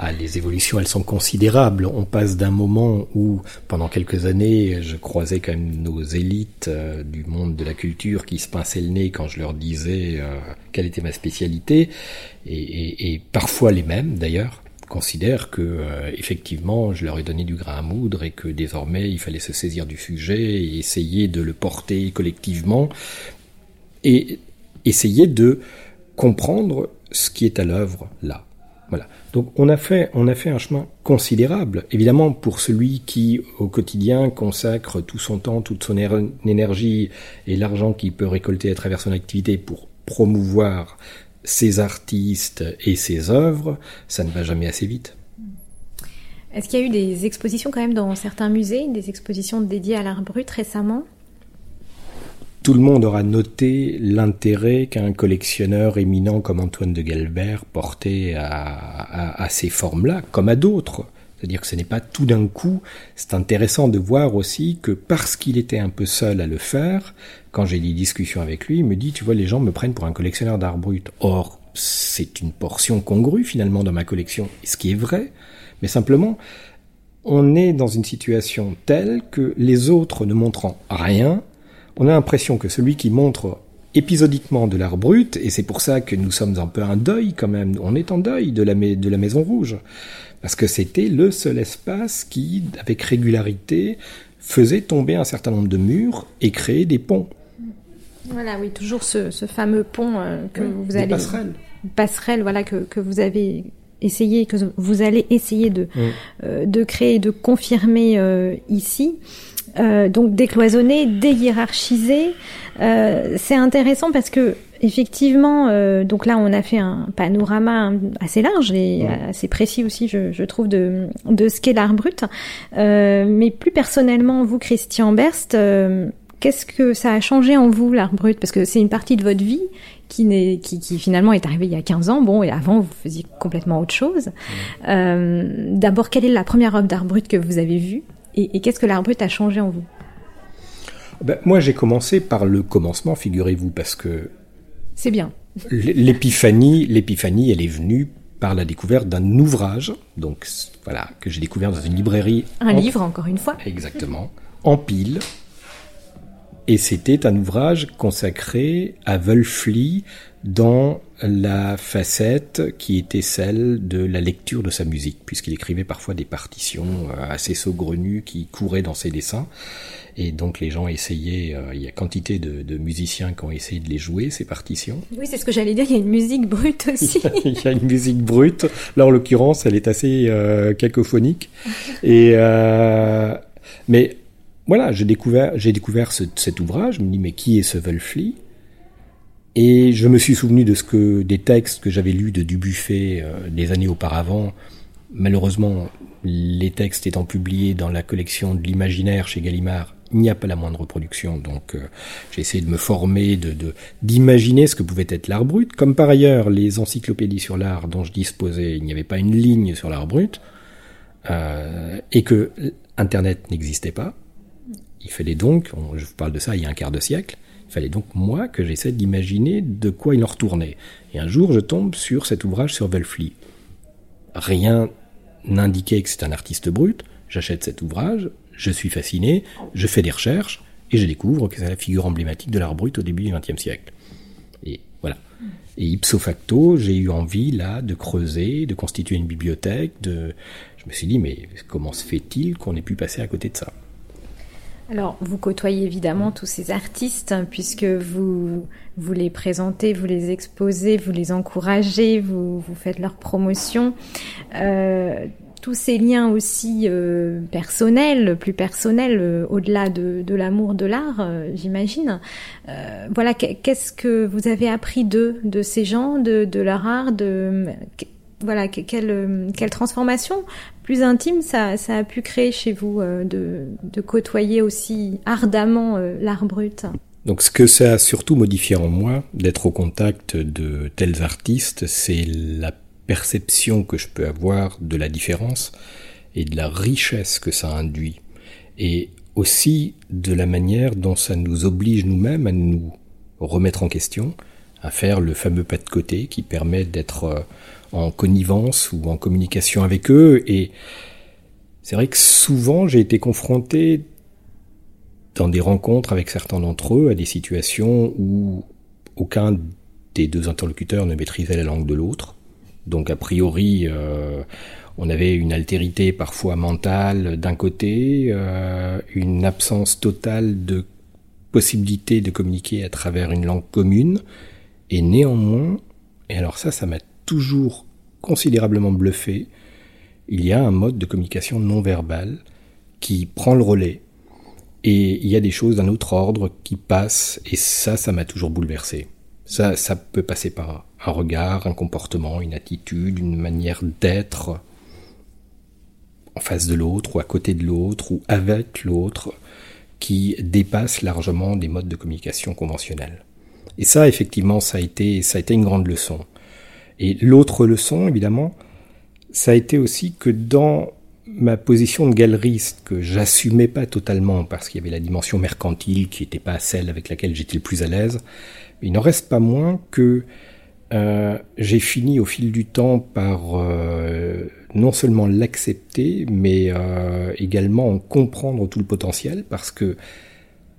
Ah, les évolutions, elles sont considérables. On passe d'un moment où, pendant quelques années, je croisais quand même nos élites euh, du monde de la culture qui se pinçaient le nez quand je leur disais euh, quelle était ma spécialité, et, et, parfois les mêmes d'ailleurs considèrent que euh, effectivement je leur ai donné du grain à moudre et que désormais il fallait se saisir du sujet et essayer de le porter collectivement et essayer de comprendre ce qui est à l'œuvre là. Voilà. Donc on a fait on a fait un chemin considérable. Évidemment pour celui qui au quotidien consacre tout son temps, toute son énergie et l'argent qu'il peut récolter à travers son activité pour promouvoir ses artistes et ses œuvres, ça ne va jamais assez vite. Est-ce qu'il y a eu des expositions quand même dans certains musées, des expositions dédiées à l'art brut récemment? Tout le monde aura noté l'intérêt qu'un collectionneur éminent comme Antoine de Galbert portait à, ces formes-là, comme à d'autres. C'est-à-dire que ce n'est pas tout d'un coup. C'est intéressant de voir aussi que parce qu'il était un peu seul à le faire, quand j'ai des discussions avec lui, il me dit, tu vois, les gens me prennent pour un collectionneur d'art brut. Or, c'est une portion congrue finalement dans ma collection, ce qui est vrai. Mais simplement, on est dans une situation telle que les autres ne montrant rien, on a l'impression que celui qui montre épisodiquement de l'art brut, et c'est pour ça que nous sommes un peu un deuil quand même, on est en deuil de la, de la Maison Rouge, parce que c'était le seul espace qui, avec régularité, faisait tomber un certain nombre de murs et créer des ponts. Voilà, oui, toujours ce, fameux pont euh, que vous allez... Passerelle. Passerelle, voilà, que, que vous avez essayé, que vous allez essayer de, euh, de créer, de confirmer euh, ici. Euh, donc décloisonner, déhiérarchiser. Euh, c'est intéressant parce que effectivement, euh, donc là on a fait un panorama assez large et assez précis aussi, je, je, trouve, de, de ce qu'est l'art brut. Euh, mais plus personnellement, vous, Christian Berst, euh, qu'est-ce que ça a changé en vous l'art brut? Parce que c'est une partie de votre vie qui, n'est, qui, qui, finalement est arrivée il y a 15 ans. Bon, et avant vous faisiez complètement autre chose. D'abord, quelle est la première œuvre d'art brut que vous avez vue? Et, qu'est-ce que l'art brut a changé en vous? Ben, Moi, j'ai commencé par le commencement, figurez-vous, parce que... C'est bien. L'épiphanie, l'épiphanie, elle est venue par la découverte d'un ouvrage, donc voilà, que j'ai découvert dans une librairie. Un livre, encore une fois. Exactement. En pile. Et c'était un ouvrage consacré à Wölfli dans la facette qui était celle de la lecture de sa musique, puisqu'il écrivait parfois des partitions euh, assez saugrenues qui couraient dans ses dessins. Et donc les gens essayaient, euh, il y a quantité de, musiciens qui ont essayé de les jouer, ces partitions. Oui, c'est ce que j'allais dire, il y a une musique brute aussi. il y a une musique brute, là en l'occurrence elle est assez euh, cacophonique. Et, mais voilà, j'ai découvert, découvert cet ouvrage, je me dis mais qui est ce Wölfli et je me suis souvenu de ce que des textes que j'avais lus de Dubuffet euh, des années auparavant. Malheureusement, les textes étant publiés dans la collection de l'imaginaire chez Gallimard, il n'y a pas la moindre reproduction. Donc euh, j'ai essayé de me former, de d'imaginer ce que pouvait être l'art brut. Comme par ailleurs, les encyclopédies sur l'art dont je disposais, il n'y avait pas une ligne sur l'art brut, euh, et que Internet n'existait pas. Il fallait donc, je vous parle de ça il y a un quart de siècle, il fallait donc moi que j'essaie d'imaginer de quoi il en retournait. Et un jour, je tombe sur cet ouvrage sur Wölfli. Rien n'indiquait que c'est un artiste brut. J'achète cet ouvrage, je suis fasciné, je fais des recherches et je découvre que c'est la figure emblématique de l'art brut au début du XXe siècle. Et voilà. Et ipso facto, j'ai eu envie là de creuser, de constituer une bibliothèque. De, je me suis dit mais comment se fait-il qu'on ait pu passer à côté de ça? Alors, vous côtoyez évidemment tous ces artistes, hein, puisque vous, vous les présentez, vous les exposez, vous les encouragez, vous, vous faites leur promotion. Euh, tous ces liens aussi euh, personnels, plus personnels, euh, au-delà de, de l'amour de l'art, euh, j'imagine. voilà, qu'est-ce que vous avez appris d'eux, de ces gens, de, de leur art, de voilà, quelle, quelle transformation plus intime ça, ça a pu créer chez vous de, de côtoyer aussi ardemment l'art brut. Donc ce que ça a surtout modifié en moi, d'être au contact de tels artistes, c'est la perception que je peux avoir de la différence et de la richesse que ça induit. Et aussi de la manière dont ça nous oblige nous-mêmes à nous remettre en question, à faire le fameux pas de côté qui permet d'être euh, en connivence ou en communication avec eux. Et c'est vrai que souvent j'ai été confronté dans des rencontres avec certains d'entre eux à des situations où aucun des deux interlocuteurs ne maîtrisait la langue de l'autre. Donc a priori, euh, on avait une altérité parfois mentale d'un côté, euh, une absence totale de possibilité de communiquer à travers une langue commune, et néanmoins, et alors ça, ça m'a toujours considérablement bluffé, il y a un mode de communication non verbale qui prend le relais, et il y a des choses d'un autre ordre qui passent, et ça, ça m'a toujours bouleversé. Ça, ça peut passer par un regard, un comportement, une attitude, une manière d'être en face de l'autre ou à côté de l'autre ou avec l'autre qui dépasse largement des modes de communication conventionnels. Et ça, effectivement, ça a été, ça a été une grande leçon. Et l'autre leçon, évidemment, ça a été aussi que dans ma position de galeriste, que j'assumais pas totalement parce qu'il y avait la dimension mercantile qui n'était pas celle avec laquelle j'étais le plus à l'aise, il n'en reste pas moins que euh, j'ai fini au fil du temps par euh, non seulement l'accepter, mais euh, également en comprendre tout le potentiel, parce que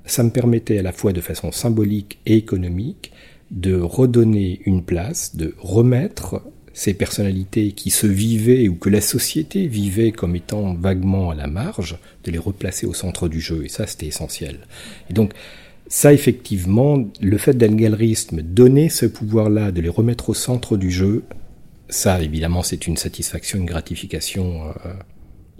ça me permettait à la fois de façon symbolique et économique de redonner une place, de remettre ces personnalités qui se vivaient ou que la société vivait comme étant vaguement à la marge, de les replacer au centre du jeu. Et ça, c'était essentiel. Et donc, ça, effectivement, le fait d'un galeriste me donner ce pouvoir-là, de les remettre au centre du jeu, ça, évidemment, c'est une satisfaction, une gratification euh,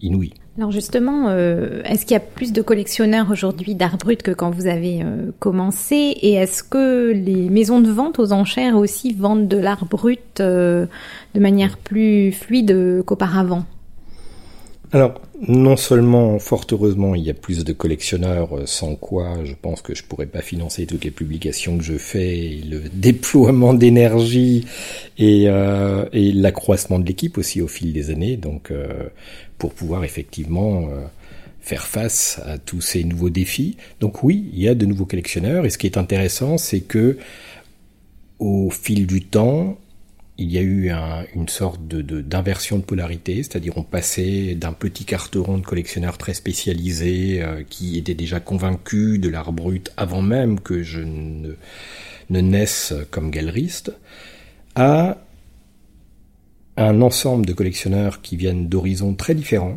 inouïe. Alors justement, euh, est-ce qu'il y a plus de collectionneurs aujourd'hui d'art brut que quand vous avez euh, commencé? Et est-ce que les maisons de vente aux enchères aussi vendent de l'art brut de manière plus fluide qu'auparavant? Alors, non seulement, fort heureusement, il y a plus de collectionneurs, euh, sans quoi je pense que je pourrais pas financer toutes les publications que je fais, le déploiement d'énergie et, euh, et l'accroissement de l'équipe aussi au fil des années, donc euh, pour pouvoir effectivement faire face à tous ces nouveaux défis. Donc oui, il y a de nouveaux collectionneurs, et ce qui est intéressant, c'est que au fil du temps, il y a eu une sorte d'inversion de, polarité, c'est-à-dire on passait d'un petit carteron de collectionneurs très spécialisés euh, qui étaient déjà convaincus de l'art brut avant même que je ne, ne naisse comme galeriste, à un ensemble de collectionneurs qui viennent d'horizons très différents,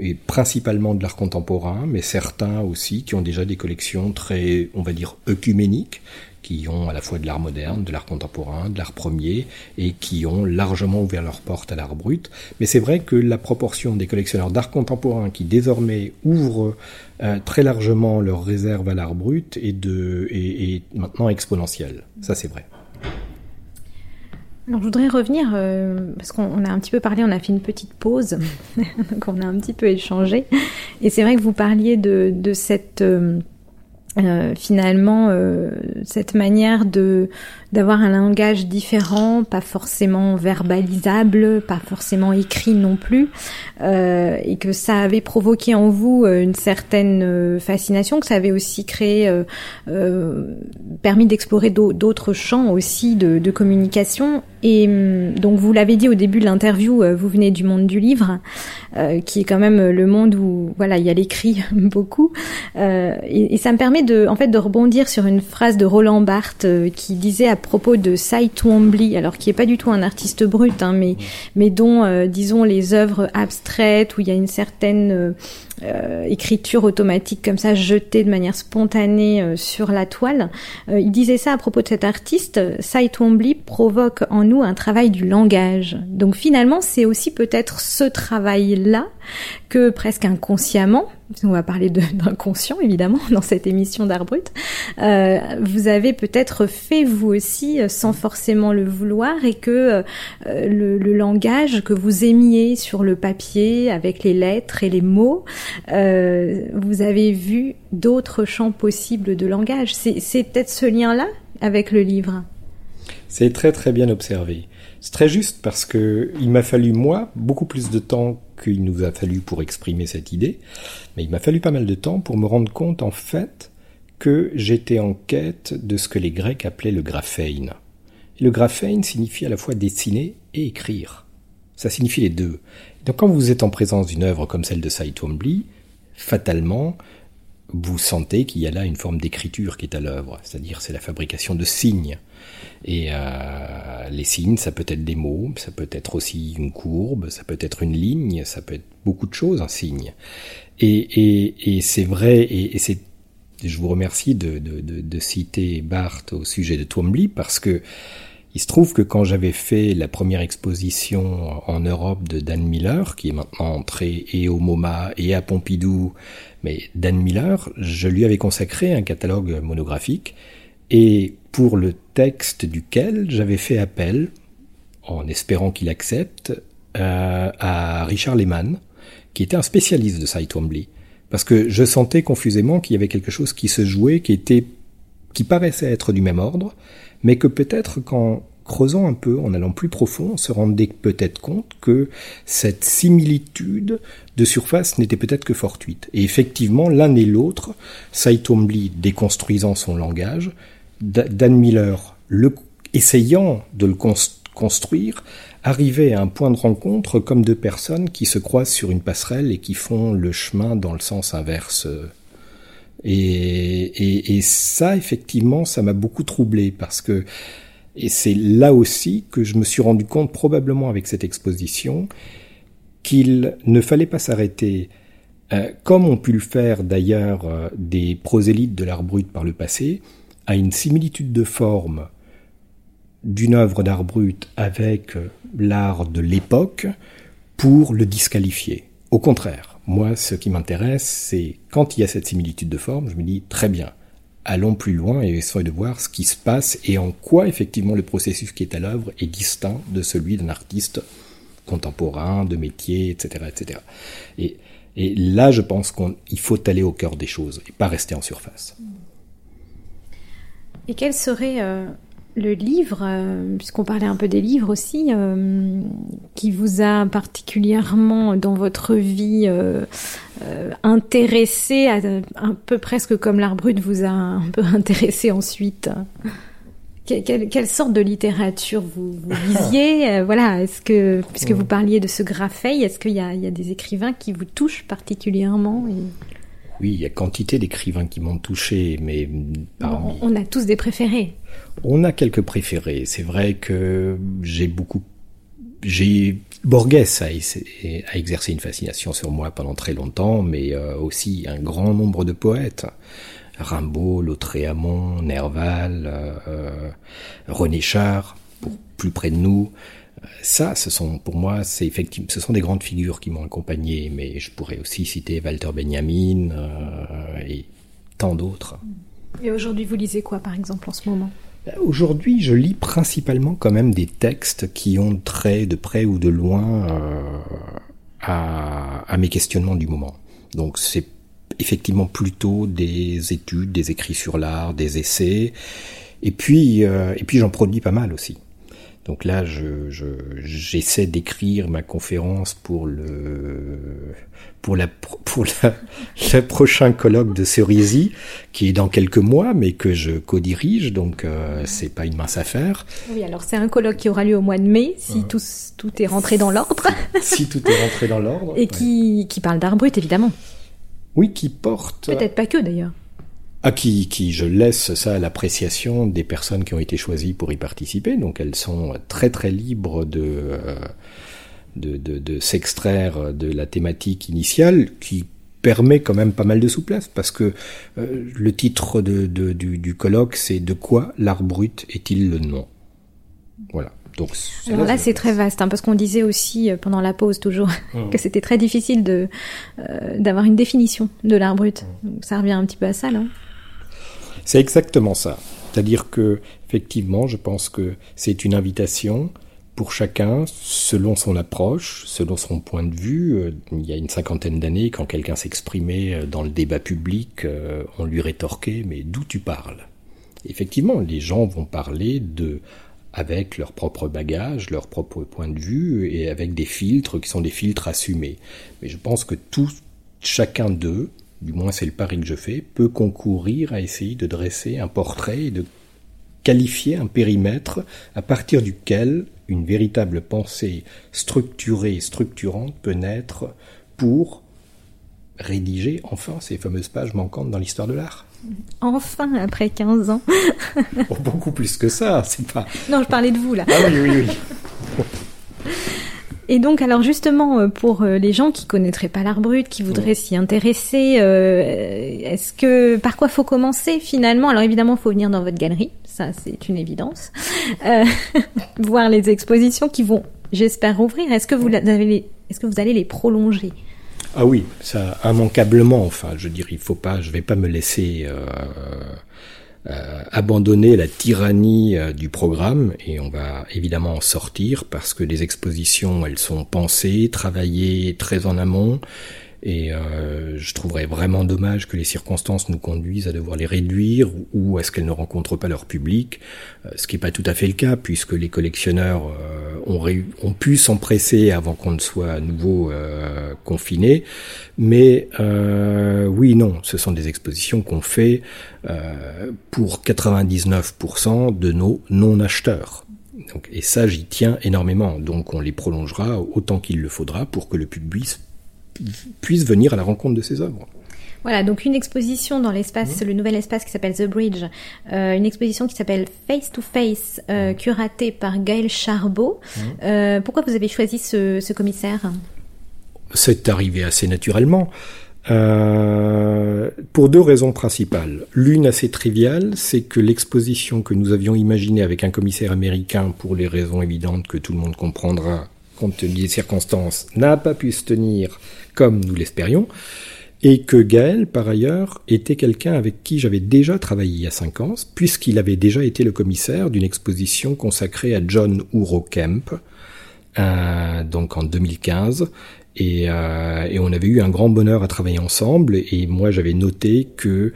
et principalement de l'art contemporain, mais certains aussi qui ont déjà des collections très, on va dire, œcuméniques, qui ont à la fois de l'art moderne, de l'art contemporain, de l'art premier, et qui ont largement ouvert leurs portes à l'art brut. Mais c'est vrai que la proportion des collectionneurs d'art contemporain qui désormais ouvrent euh, très largement leurs réserves à l'art brut est, est, maintenant exponentielle. Ça c'est vrai. Alors je voudrais revenir, euh, parce qu'on a un petit peu parlé, on a fait une petite pause, donc on a un petit peu échangé, et c'est vrai que vous parliez de, cette... Euh, euh, finalement cette manière de d'avoir un langage différent, pas forcément verbalisable, pas forcément écrit non plus, et que ça avait provoqué en vous une certaine fascination, que ça avait aussi créé, permis d'explorer d'autres champs aussi de, communication. Et hum, donc vous l'avez dit au début de l'interview, euh, vous venez du monde du livre, euh, qui est quand même le monde où voilà il y a l'écrit beaucoup. Euh, et, ça me permet de en fait de rebondir sur une phrase de Roland Barthes euh, qui disait à propos de Cy Twombly, alors qui est pas du tout un artiste brut, hein, mais mais dont euh, disons les œuvres abstraites où il y a une certaine euh, écriture automatique comme ça jetée de manière spontanée euh, sur la toile. Euh, il disait ça à propos de cet artiste. Twombly provoque en nous un travail du langage. Donc finalement, c'est aussi peut-être ce travail-là que presque inconsciemment, on va parler d'inconscient évidemment dans cette émission d'art brut, euh, vous avez peut-être fait vous aussi euh, sans forcément le vouloir et que euh, le, langage que vous aimiez sur le papier avec les lettres et les mots, vous avez vu d'autres champs possibles de langage. C'est peut-être ce lien-là avec le livre? C'est très très bien observé. C'est très juste parce que il m'a fallu moi beaucoup plus de temps qu'il nous a fallu pour exprimer cette idée, mais il m'a fallu pas mal de temps pour me rendre compte en fait que j'étais en quête de ce que les Grecs appelaient le graphein. Et le graphein signifie à la fois dessiner et écrire. Ça signifie les deux. Donc quand vous êtes en présence d'une œuvre comme celle de Twombly, fatalement, vous sentez qu'il y a là une forme d'écriture qui est à l'œuvre, c'est-à-dire c'est la fabrication de signes. Et euh, les signes, ça peut être des mots, ça peut être aussi une courbe, ça peut être une ligne, ça peut être beaucoup de choses, un signe. Et, et, et c'est vrai, et, c'est, je vous remercie de, de, de, de, citer Barthes au sujet de Twombly, parce que il se trouve que quand j'avais fait la première exposition en Europe de Dan Miller, qui est maintenant entré et au MoMA et à Pompidou, mais Dan Miller, je lui avais consacré un catalogue monographique, et pour le texte duquel j'avais fait appel, en espérant qu'il accepte, euh, à Richard Lehmann, qui était un spécialiste de Cy Twombly. Parce que je sentais confusément qu'il y avait quelque chose qui se jouait, qui était, qui paraissait être du même ordre, mais que peut-être qu'en creusant un peu, en allant plus profond, on se rendait peut-être compte que cette similitude de surface n'était peut-être que fortuite. Et effectivement, l'un et l'autre, Twombly déconstruisant son langage, Dan Miller, le, essayant de le construire, arrivait à un point de rencontre comme deux personnes qui se croisent sur une passerelle et qui font le chemin dans le sens inverse. Et, et, et ça, effectivement, ça m'a beaucoup troublé parce que, et c'est là aussi que je me suis rendu compte, probablement avec cette exposition, qu'il ne fallait pas s'arrêter, euh, comme ont pu le faire d'ailleurs euh, des prosélytes de l'art brut par le passé, à une similitude de forme d'une œuvre d'art brut avec l'art de l'époque pour le disqualifier. Au contraire, moi, ce qui m'intéresse, c'est quand il y a cette similitude de forme, je me dis très bien, allons plus loin et essayons de voir ce qui se passe et en quoi effectivement le processus qui est à l'œuvre est distinct de celui d'un artiste contemporain, de métier, etc., etc. Et, là, je pense qu'il faut aller au cœur des choses et pas rester en surface. Et quel serait euh, le livre, euh, puisqu'on parlait un peu des livres aussi, euh, qui vous a particulièrement dans votre vie euh, euh intéressé, à, un peu presque comme l'art brut vous a un peu intéressé ensuite. Quelle, quelle, sorte de littérature vous, vous lisiez Voilà, est-ce que puisque vous parliez de ce Graffey, est-ce qu'il y a, il y a des écrivains qui vous touchent particulièrement et... Oui, il y a quantité d'écrivains qui m'ont touché, mais parmi... on a tous des préférés. On a quelques préférés. C'est vrai que j'ai beaucoup, j'ai Borges a, a, exercé une fascination sur moi pendant très longtemps, mais euh, aussi un grand nombre de poètes. Rimbaud, Lautréamont, Nerval, euh, René Char, pour plus près de nous ça, ce sont pour moi, c'est effectivement, ce sont des grandes figures qui m'ont accompagné, mais je pourrais aussi citer Walter Benjamin euh, et tant d'autres. Et aujourd'hui, vous lisez quoi, par exemple, en ce moment? Aujourd'hui, je lis principalement quand même des textes qui ont trait de près ou de loin euh, à, à mes questionnements du moment. Donc c'est effectivement plutôt des études, des écrits sur l'art, des essais, et puis euh, et puis j'en produis pas mal aussi. Donc là, je, j'essaie d'écrire ma conférence pour le pour la pour la, le prochain colloque de Cerisy, qui est dans quelques mois, mais que je co-dirige, donc euh, c'est pas une mince affaire. Oui, alors c'est un colloque qui aura lieu au mois de mai, si tout tout est rentré dans l'ordre. si tout est rentré dans l'ordre. Et qui qui parle d'art brut, évidemment. Oui, qui porte. Peut-être pas que d'ailleurs. Ah, qui, qui, je laisse ça à l'appréciation des personnes qui ont été choisies pour y participer. Donc elles sont très très libres de, euh, de, de, de s'extraire de la thématique initiale qui permet quand même pas mal de souplesse parce que euh, le titre de, de, du, du colloque c'est De quoi l'art brut est-il le nom? Voilà. Donc, Alors là, c'est très vaste, hein, parce qu'on disait aussi euh, pendant la pause toujours mmh. que c'était très difficile de euh, d'avoir une définition de l'art brut. Mmh. Donc, ça revient un petit peu à ça, là. C'est exactement ça. C'est-à-dire que, effectivement, je pense que c'est une invitation pour chacun, selon son approche, selon son point de vue. Euh, il y a une cinquantaine d'années, quand quelqu'un s'exprimait euh, dans le débat public, euh, on lui rétorquait Mais d'où tu parles? Effectivement, les gens vont parler de avec leur propre bagage, leur propre point de vue, et avec des filtres qui sont des filtres assumés. Mais je pense que tout, chacun d'eux, du moins c'est le pari que je fais, peut concourir à essayer de dresser un portrait et de qualifier un périmètre à partir duquel une véritable pensée structurée et structurante peut naître pour rédiger enfin ces fameuses pages manquantes dans l'histoire de l'art. Enfin, après 15 ans. Oh, beaucoup plus que ça, c'est pas. Non, je parlais de vous là. Ah oui, oui, oui. Et donc, alors justement, euh, pour euh, les gens qui connaîtraient pas l'art brut, qui voudraient s'y intéresser, euh, est-ce que par quoi faut commencer finalement? Alors évidemment, faut venir dans votre galerie, ça c'est une évidence. Euh, voir les expositions qui vont, j'espère, ouvrir. Est-ce que vous avez est-ce que vous allez les prolonger? Ah oui, ça immanquablement. Enfin, je dirais, il faut pas, je vais pas me laisser. Euh, abandonner la tyrannie euh, du programme. Et on va évidemment en sortir parce que les expositions elles sont pensées, travaillées très en amont. Et euh, je trouverais vraiment dommage que les circonstances nous conduisent à devoir les réduire ou à ce qu'elles ne rencontrent pas leur public, euh, ce qui n'est pas tout à fait le cas puisque les collectionneurs euh, ont, ont, pu s'empresser avant qu'on ne soit à nouveau euh, confinés. Mais oui, non, ce sont des expositions qu'on fait pour 99% de nos non-acheteurs. Et ça, j'y tiens énormément. Donc on les prolongera autant qu'il le faudra pour que le public puisse venir à la rencontre de ces œuvres. Voilà, donc une exposition dans l'espace, mmh. le nouvel espace qui s'appelle The Bridge, euh, une exposition qui s'appelle Face to Face, euh, mmh. curatée par Gaël Charbot. Mmh. Euh, pourquoi vous avez choisi ce, ce commissaire? C'est arrivé assez naturellement. Pour deux raisons principales. L'une assez triviale, c'est que l'exposition que nous avions imaginée avec un commissaire américain, pour les raisons évidentes que tout le monde comprendra, compte tenu des circonstances, n'a pas pu se tenir comme nous l'espérions, et que Gaël, par ailleurs, était quelqu'un avec qui j'avais déjà travaillé il y a cinq ans, puisqu'il avait déjà été le commissaire d'une exposition consacrée à John Uro Kemp, euh, donc en 2015, et, euh, et, on avait eu un grand bonheur à travailler ensemble, et moi j'avais noté que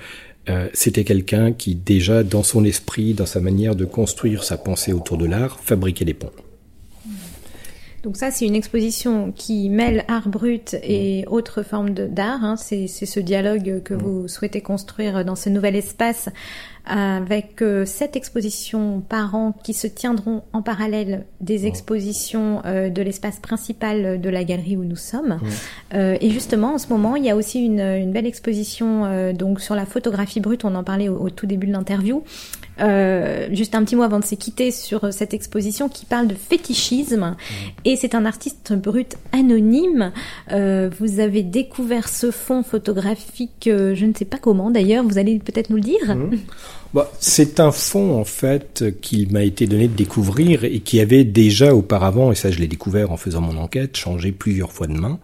euh, c'était quelqu'un qui déjà, dans son esprit, dans sa manière de construire sa pensée autour de l'art, fabriquait des ponts. Donc ça, c'est une exposition qui mêle art brut et mmh. autres formes d'art. Hein. C'est ce dialogue que mmh. vous souhaitez construire dans ce nouvel espace avec euh, sept expositions par an qui se tiendront en parallèle des expositions euh, de l'espace principal de la galerie où nous sommes. Euh, et justement, en ce moment, il y a aussi une, une belle exposition donc sur la photographie brute. On en parlait au, tout début de l'interview. juste un petit mot avant de se quitter sur cette exposition qui parle de fétichisme. Et c'est un artiste brut anonyme. vous avez découvert ce fond photographique, je ne sais pas comment d'ailleurs. Vous allez peut-être nous le dire. Bah, c'est un fond en fait qu'il m'a été donné de découvrir et qui avait déjà auparavant, et ça je l'ai découvert en faisant mon enquête, changé plusieurs fois de main.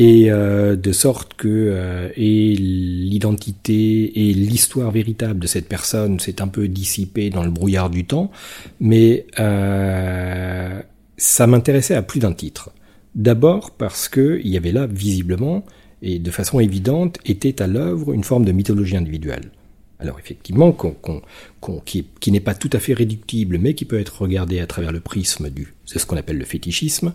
Et euh, de sorte que euh, et l'identité et l'histoire véritable de cette personne s'est un peu dissipée dans le brouillard du temps, mais euh, ça m'intéressait à plus d'un titre. D'abord parce que il y avait là visiblement et de façon évidente était à l'œuvre une forme de mythologie individuelle Alors effectivement, qui, qui n'est pas tout à fait réductible, mais qui peut être regardé à travers le prisme du, c'est ce qu'on appelle le fétichisme.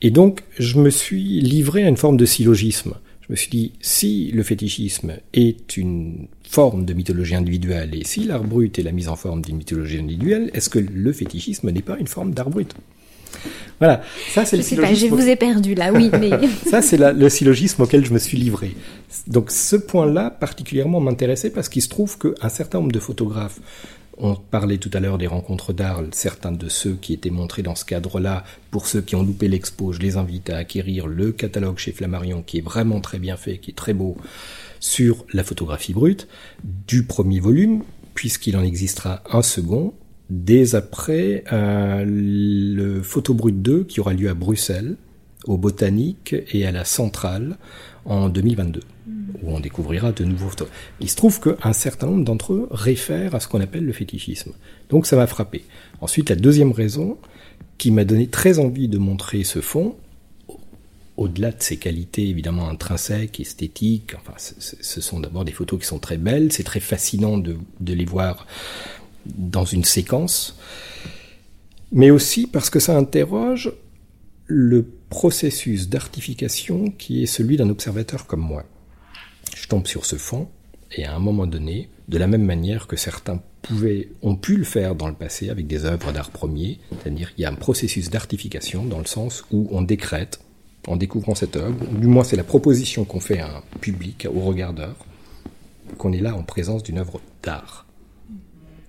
Et donc, je me suis livré à une forme de syllogisme. Je me suis dit, si le fétichisme est une forme de mythologie individuelle, et si l'art brut est la mise en forme d'une mythologie individuelle, est-ce que le fétichisme n'est pas une forme d'art brut? Voilà, ça c'est le sais Pas, je vous ai perdu là, oui. Mais... ça c'est le syllogisme auquel je me suis livré. Donc ce point-là particulièrement m'intéressait parce qu'il se trouve qu'un certain nombre de photographes on parlait tout à l'heure des rencontres d'Arles, certains de ceux qui étaient montrés dans ce cadre-là, pour ceux qui ont loupé l'expo, je les invite à acquérir le catalogue chez Flammarion, qui est vraiment très bien fait, qui est très beau, sur la photographie brute, du premier volume, puisqu'il en existera un second, dès après euh, le Photo Brut 2, qui aura lieu à Bruxelles, au Botanique et à la Centrale, en 2022 où on découvrira de nouveaux photos. Il se trouve qu'un certain nombre d'entre eux réfèrent à ce qu'on appelle le fétichisme. Donc ça m'a frappé. Ensuite, la deuxième raison qui m'a donné très envie de montrer ce fond, au-delà de ses qualités évidemment intrinsèques, esthétiques, enfin, ce sont d'abord des photos qui sont très belles, c'est très fascinant de, de les voir dans une séquence, mais aussi parce que ça interroge le processus d'artification qui est celui d'un observateur comme moi je tombe sur ce fond, et à un moment donné, de la même manière que certains pouvaient, ont pu le faire dans le passé avec des œuvres d'art premier, c'est-à-dire qu'il y a un processus d'artification dans le sens où on décrète, en découvrant cette œuvre, du moins c'est la proposition qu'on fait à un public, au regardeur, qu'on est là en présence d'une œuvre d'art.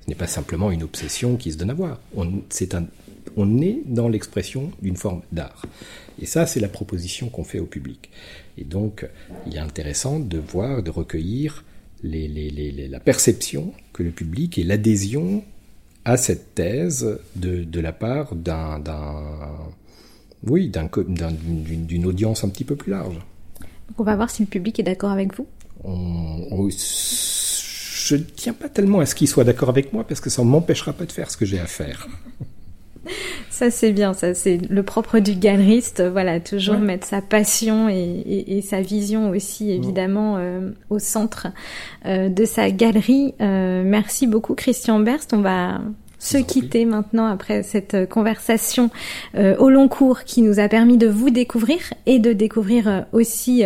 Ce n'est pas simplement une obsession qui se donne à voir. On, c'est un, on est dans l'expression d'une forme d'art. Et ça, c'est la proposition qu'on fait au public. Et donc, il est intéressant de voir, de recueillir la perception que le public et l'adhésion à cette thèse de, la part d'un, oui, d'une audience un petit peu plus large. on va voir si le public est d'accord avec vous. Je ne tiens pas tellement à ce qu'il soit d'accord avec moi parce que ça ne m'empêchera pas de faire ce que j'ai à faire. Ça c'est bien, ça c'est le propre du galeriste, voilà, toujours mettre sa passion et, sa vision aussi évidemment euh, au centre euh, de sa galerie. Euh, merci beaucoup Christian Berst, on va se quitter maintenant après cette conversation au long cours qui nous a permis de vous découvrir et de découvrir aussi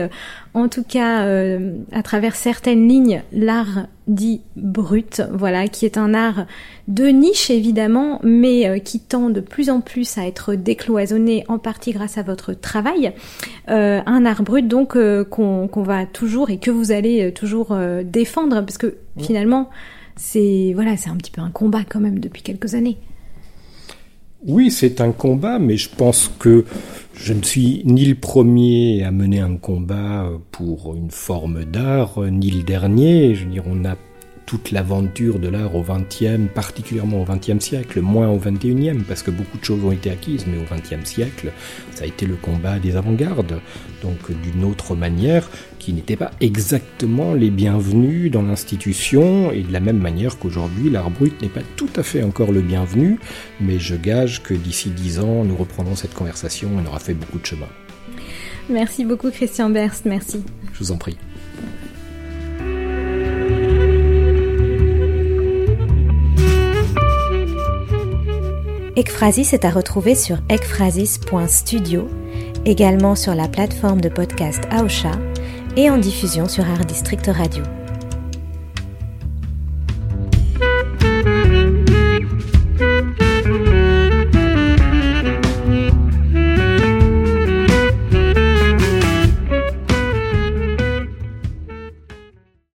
en tout cas euh, à travers certaines lignes, l'art dit brut, voilà, qui est un art de niche évidemment, mais euh, qui tend de plus en plus à être décloisonné, en partie grâce à votre travail. Euh, un art brut donc qu'on va toujours et que vous allez toujours défendre, parce que finalement, c'est voilà, c'est un petit peu un combat quand même depuis quelques années. Oui, c'est un combat, mais je pense que je ne suis ni le premier à mener un combat pour une forme d'art, ni le dernier. Je veux dire, on a toute l'aventure de l'art au XXe, particulièrement au XXe siècle, moins au XXIe, parce que beaucoup de choses ont été acquises, mais au XXe siècle, ça a été le combat des avant-gardes, donc d'une autre manière, qui n'était pas exactement les bienvenus dans l'institution, et de la même manière qu'aujourd'hui, l'art brut n'est pas tout à fait encore le bienvenu, mais je gage que d'ici dix ans, nous reprendrons cette conversation et on aura fait beaucoup de chemin. Merci beaucoup Christian Berst, merci. Je vous en prie. Ekphrasis est à retrouver sur ekphrasis.studio, également sur la plateforme de podcast Aosha et en diffusion sur Art District Radio.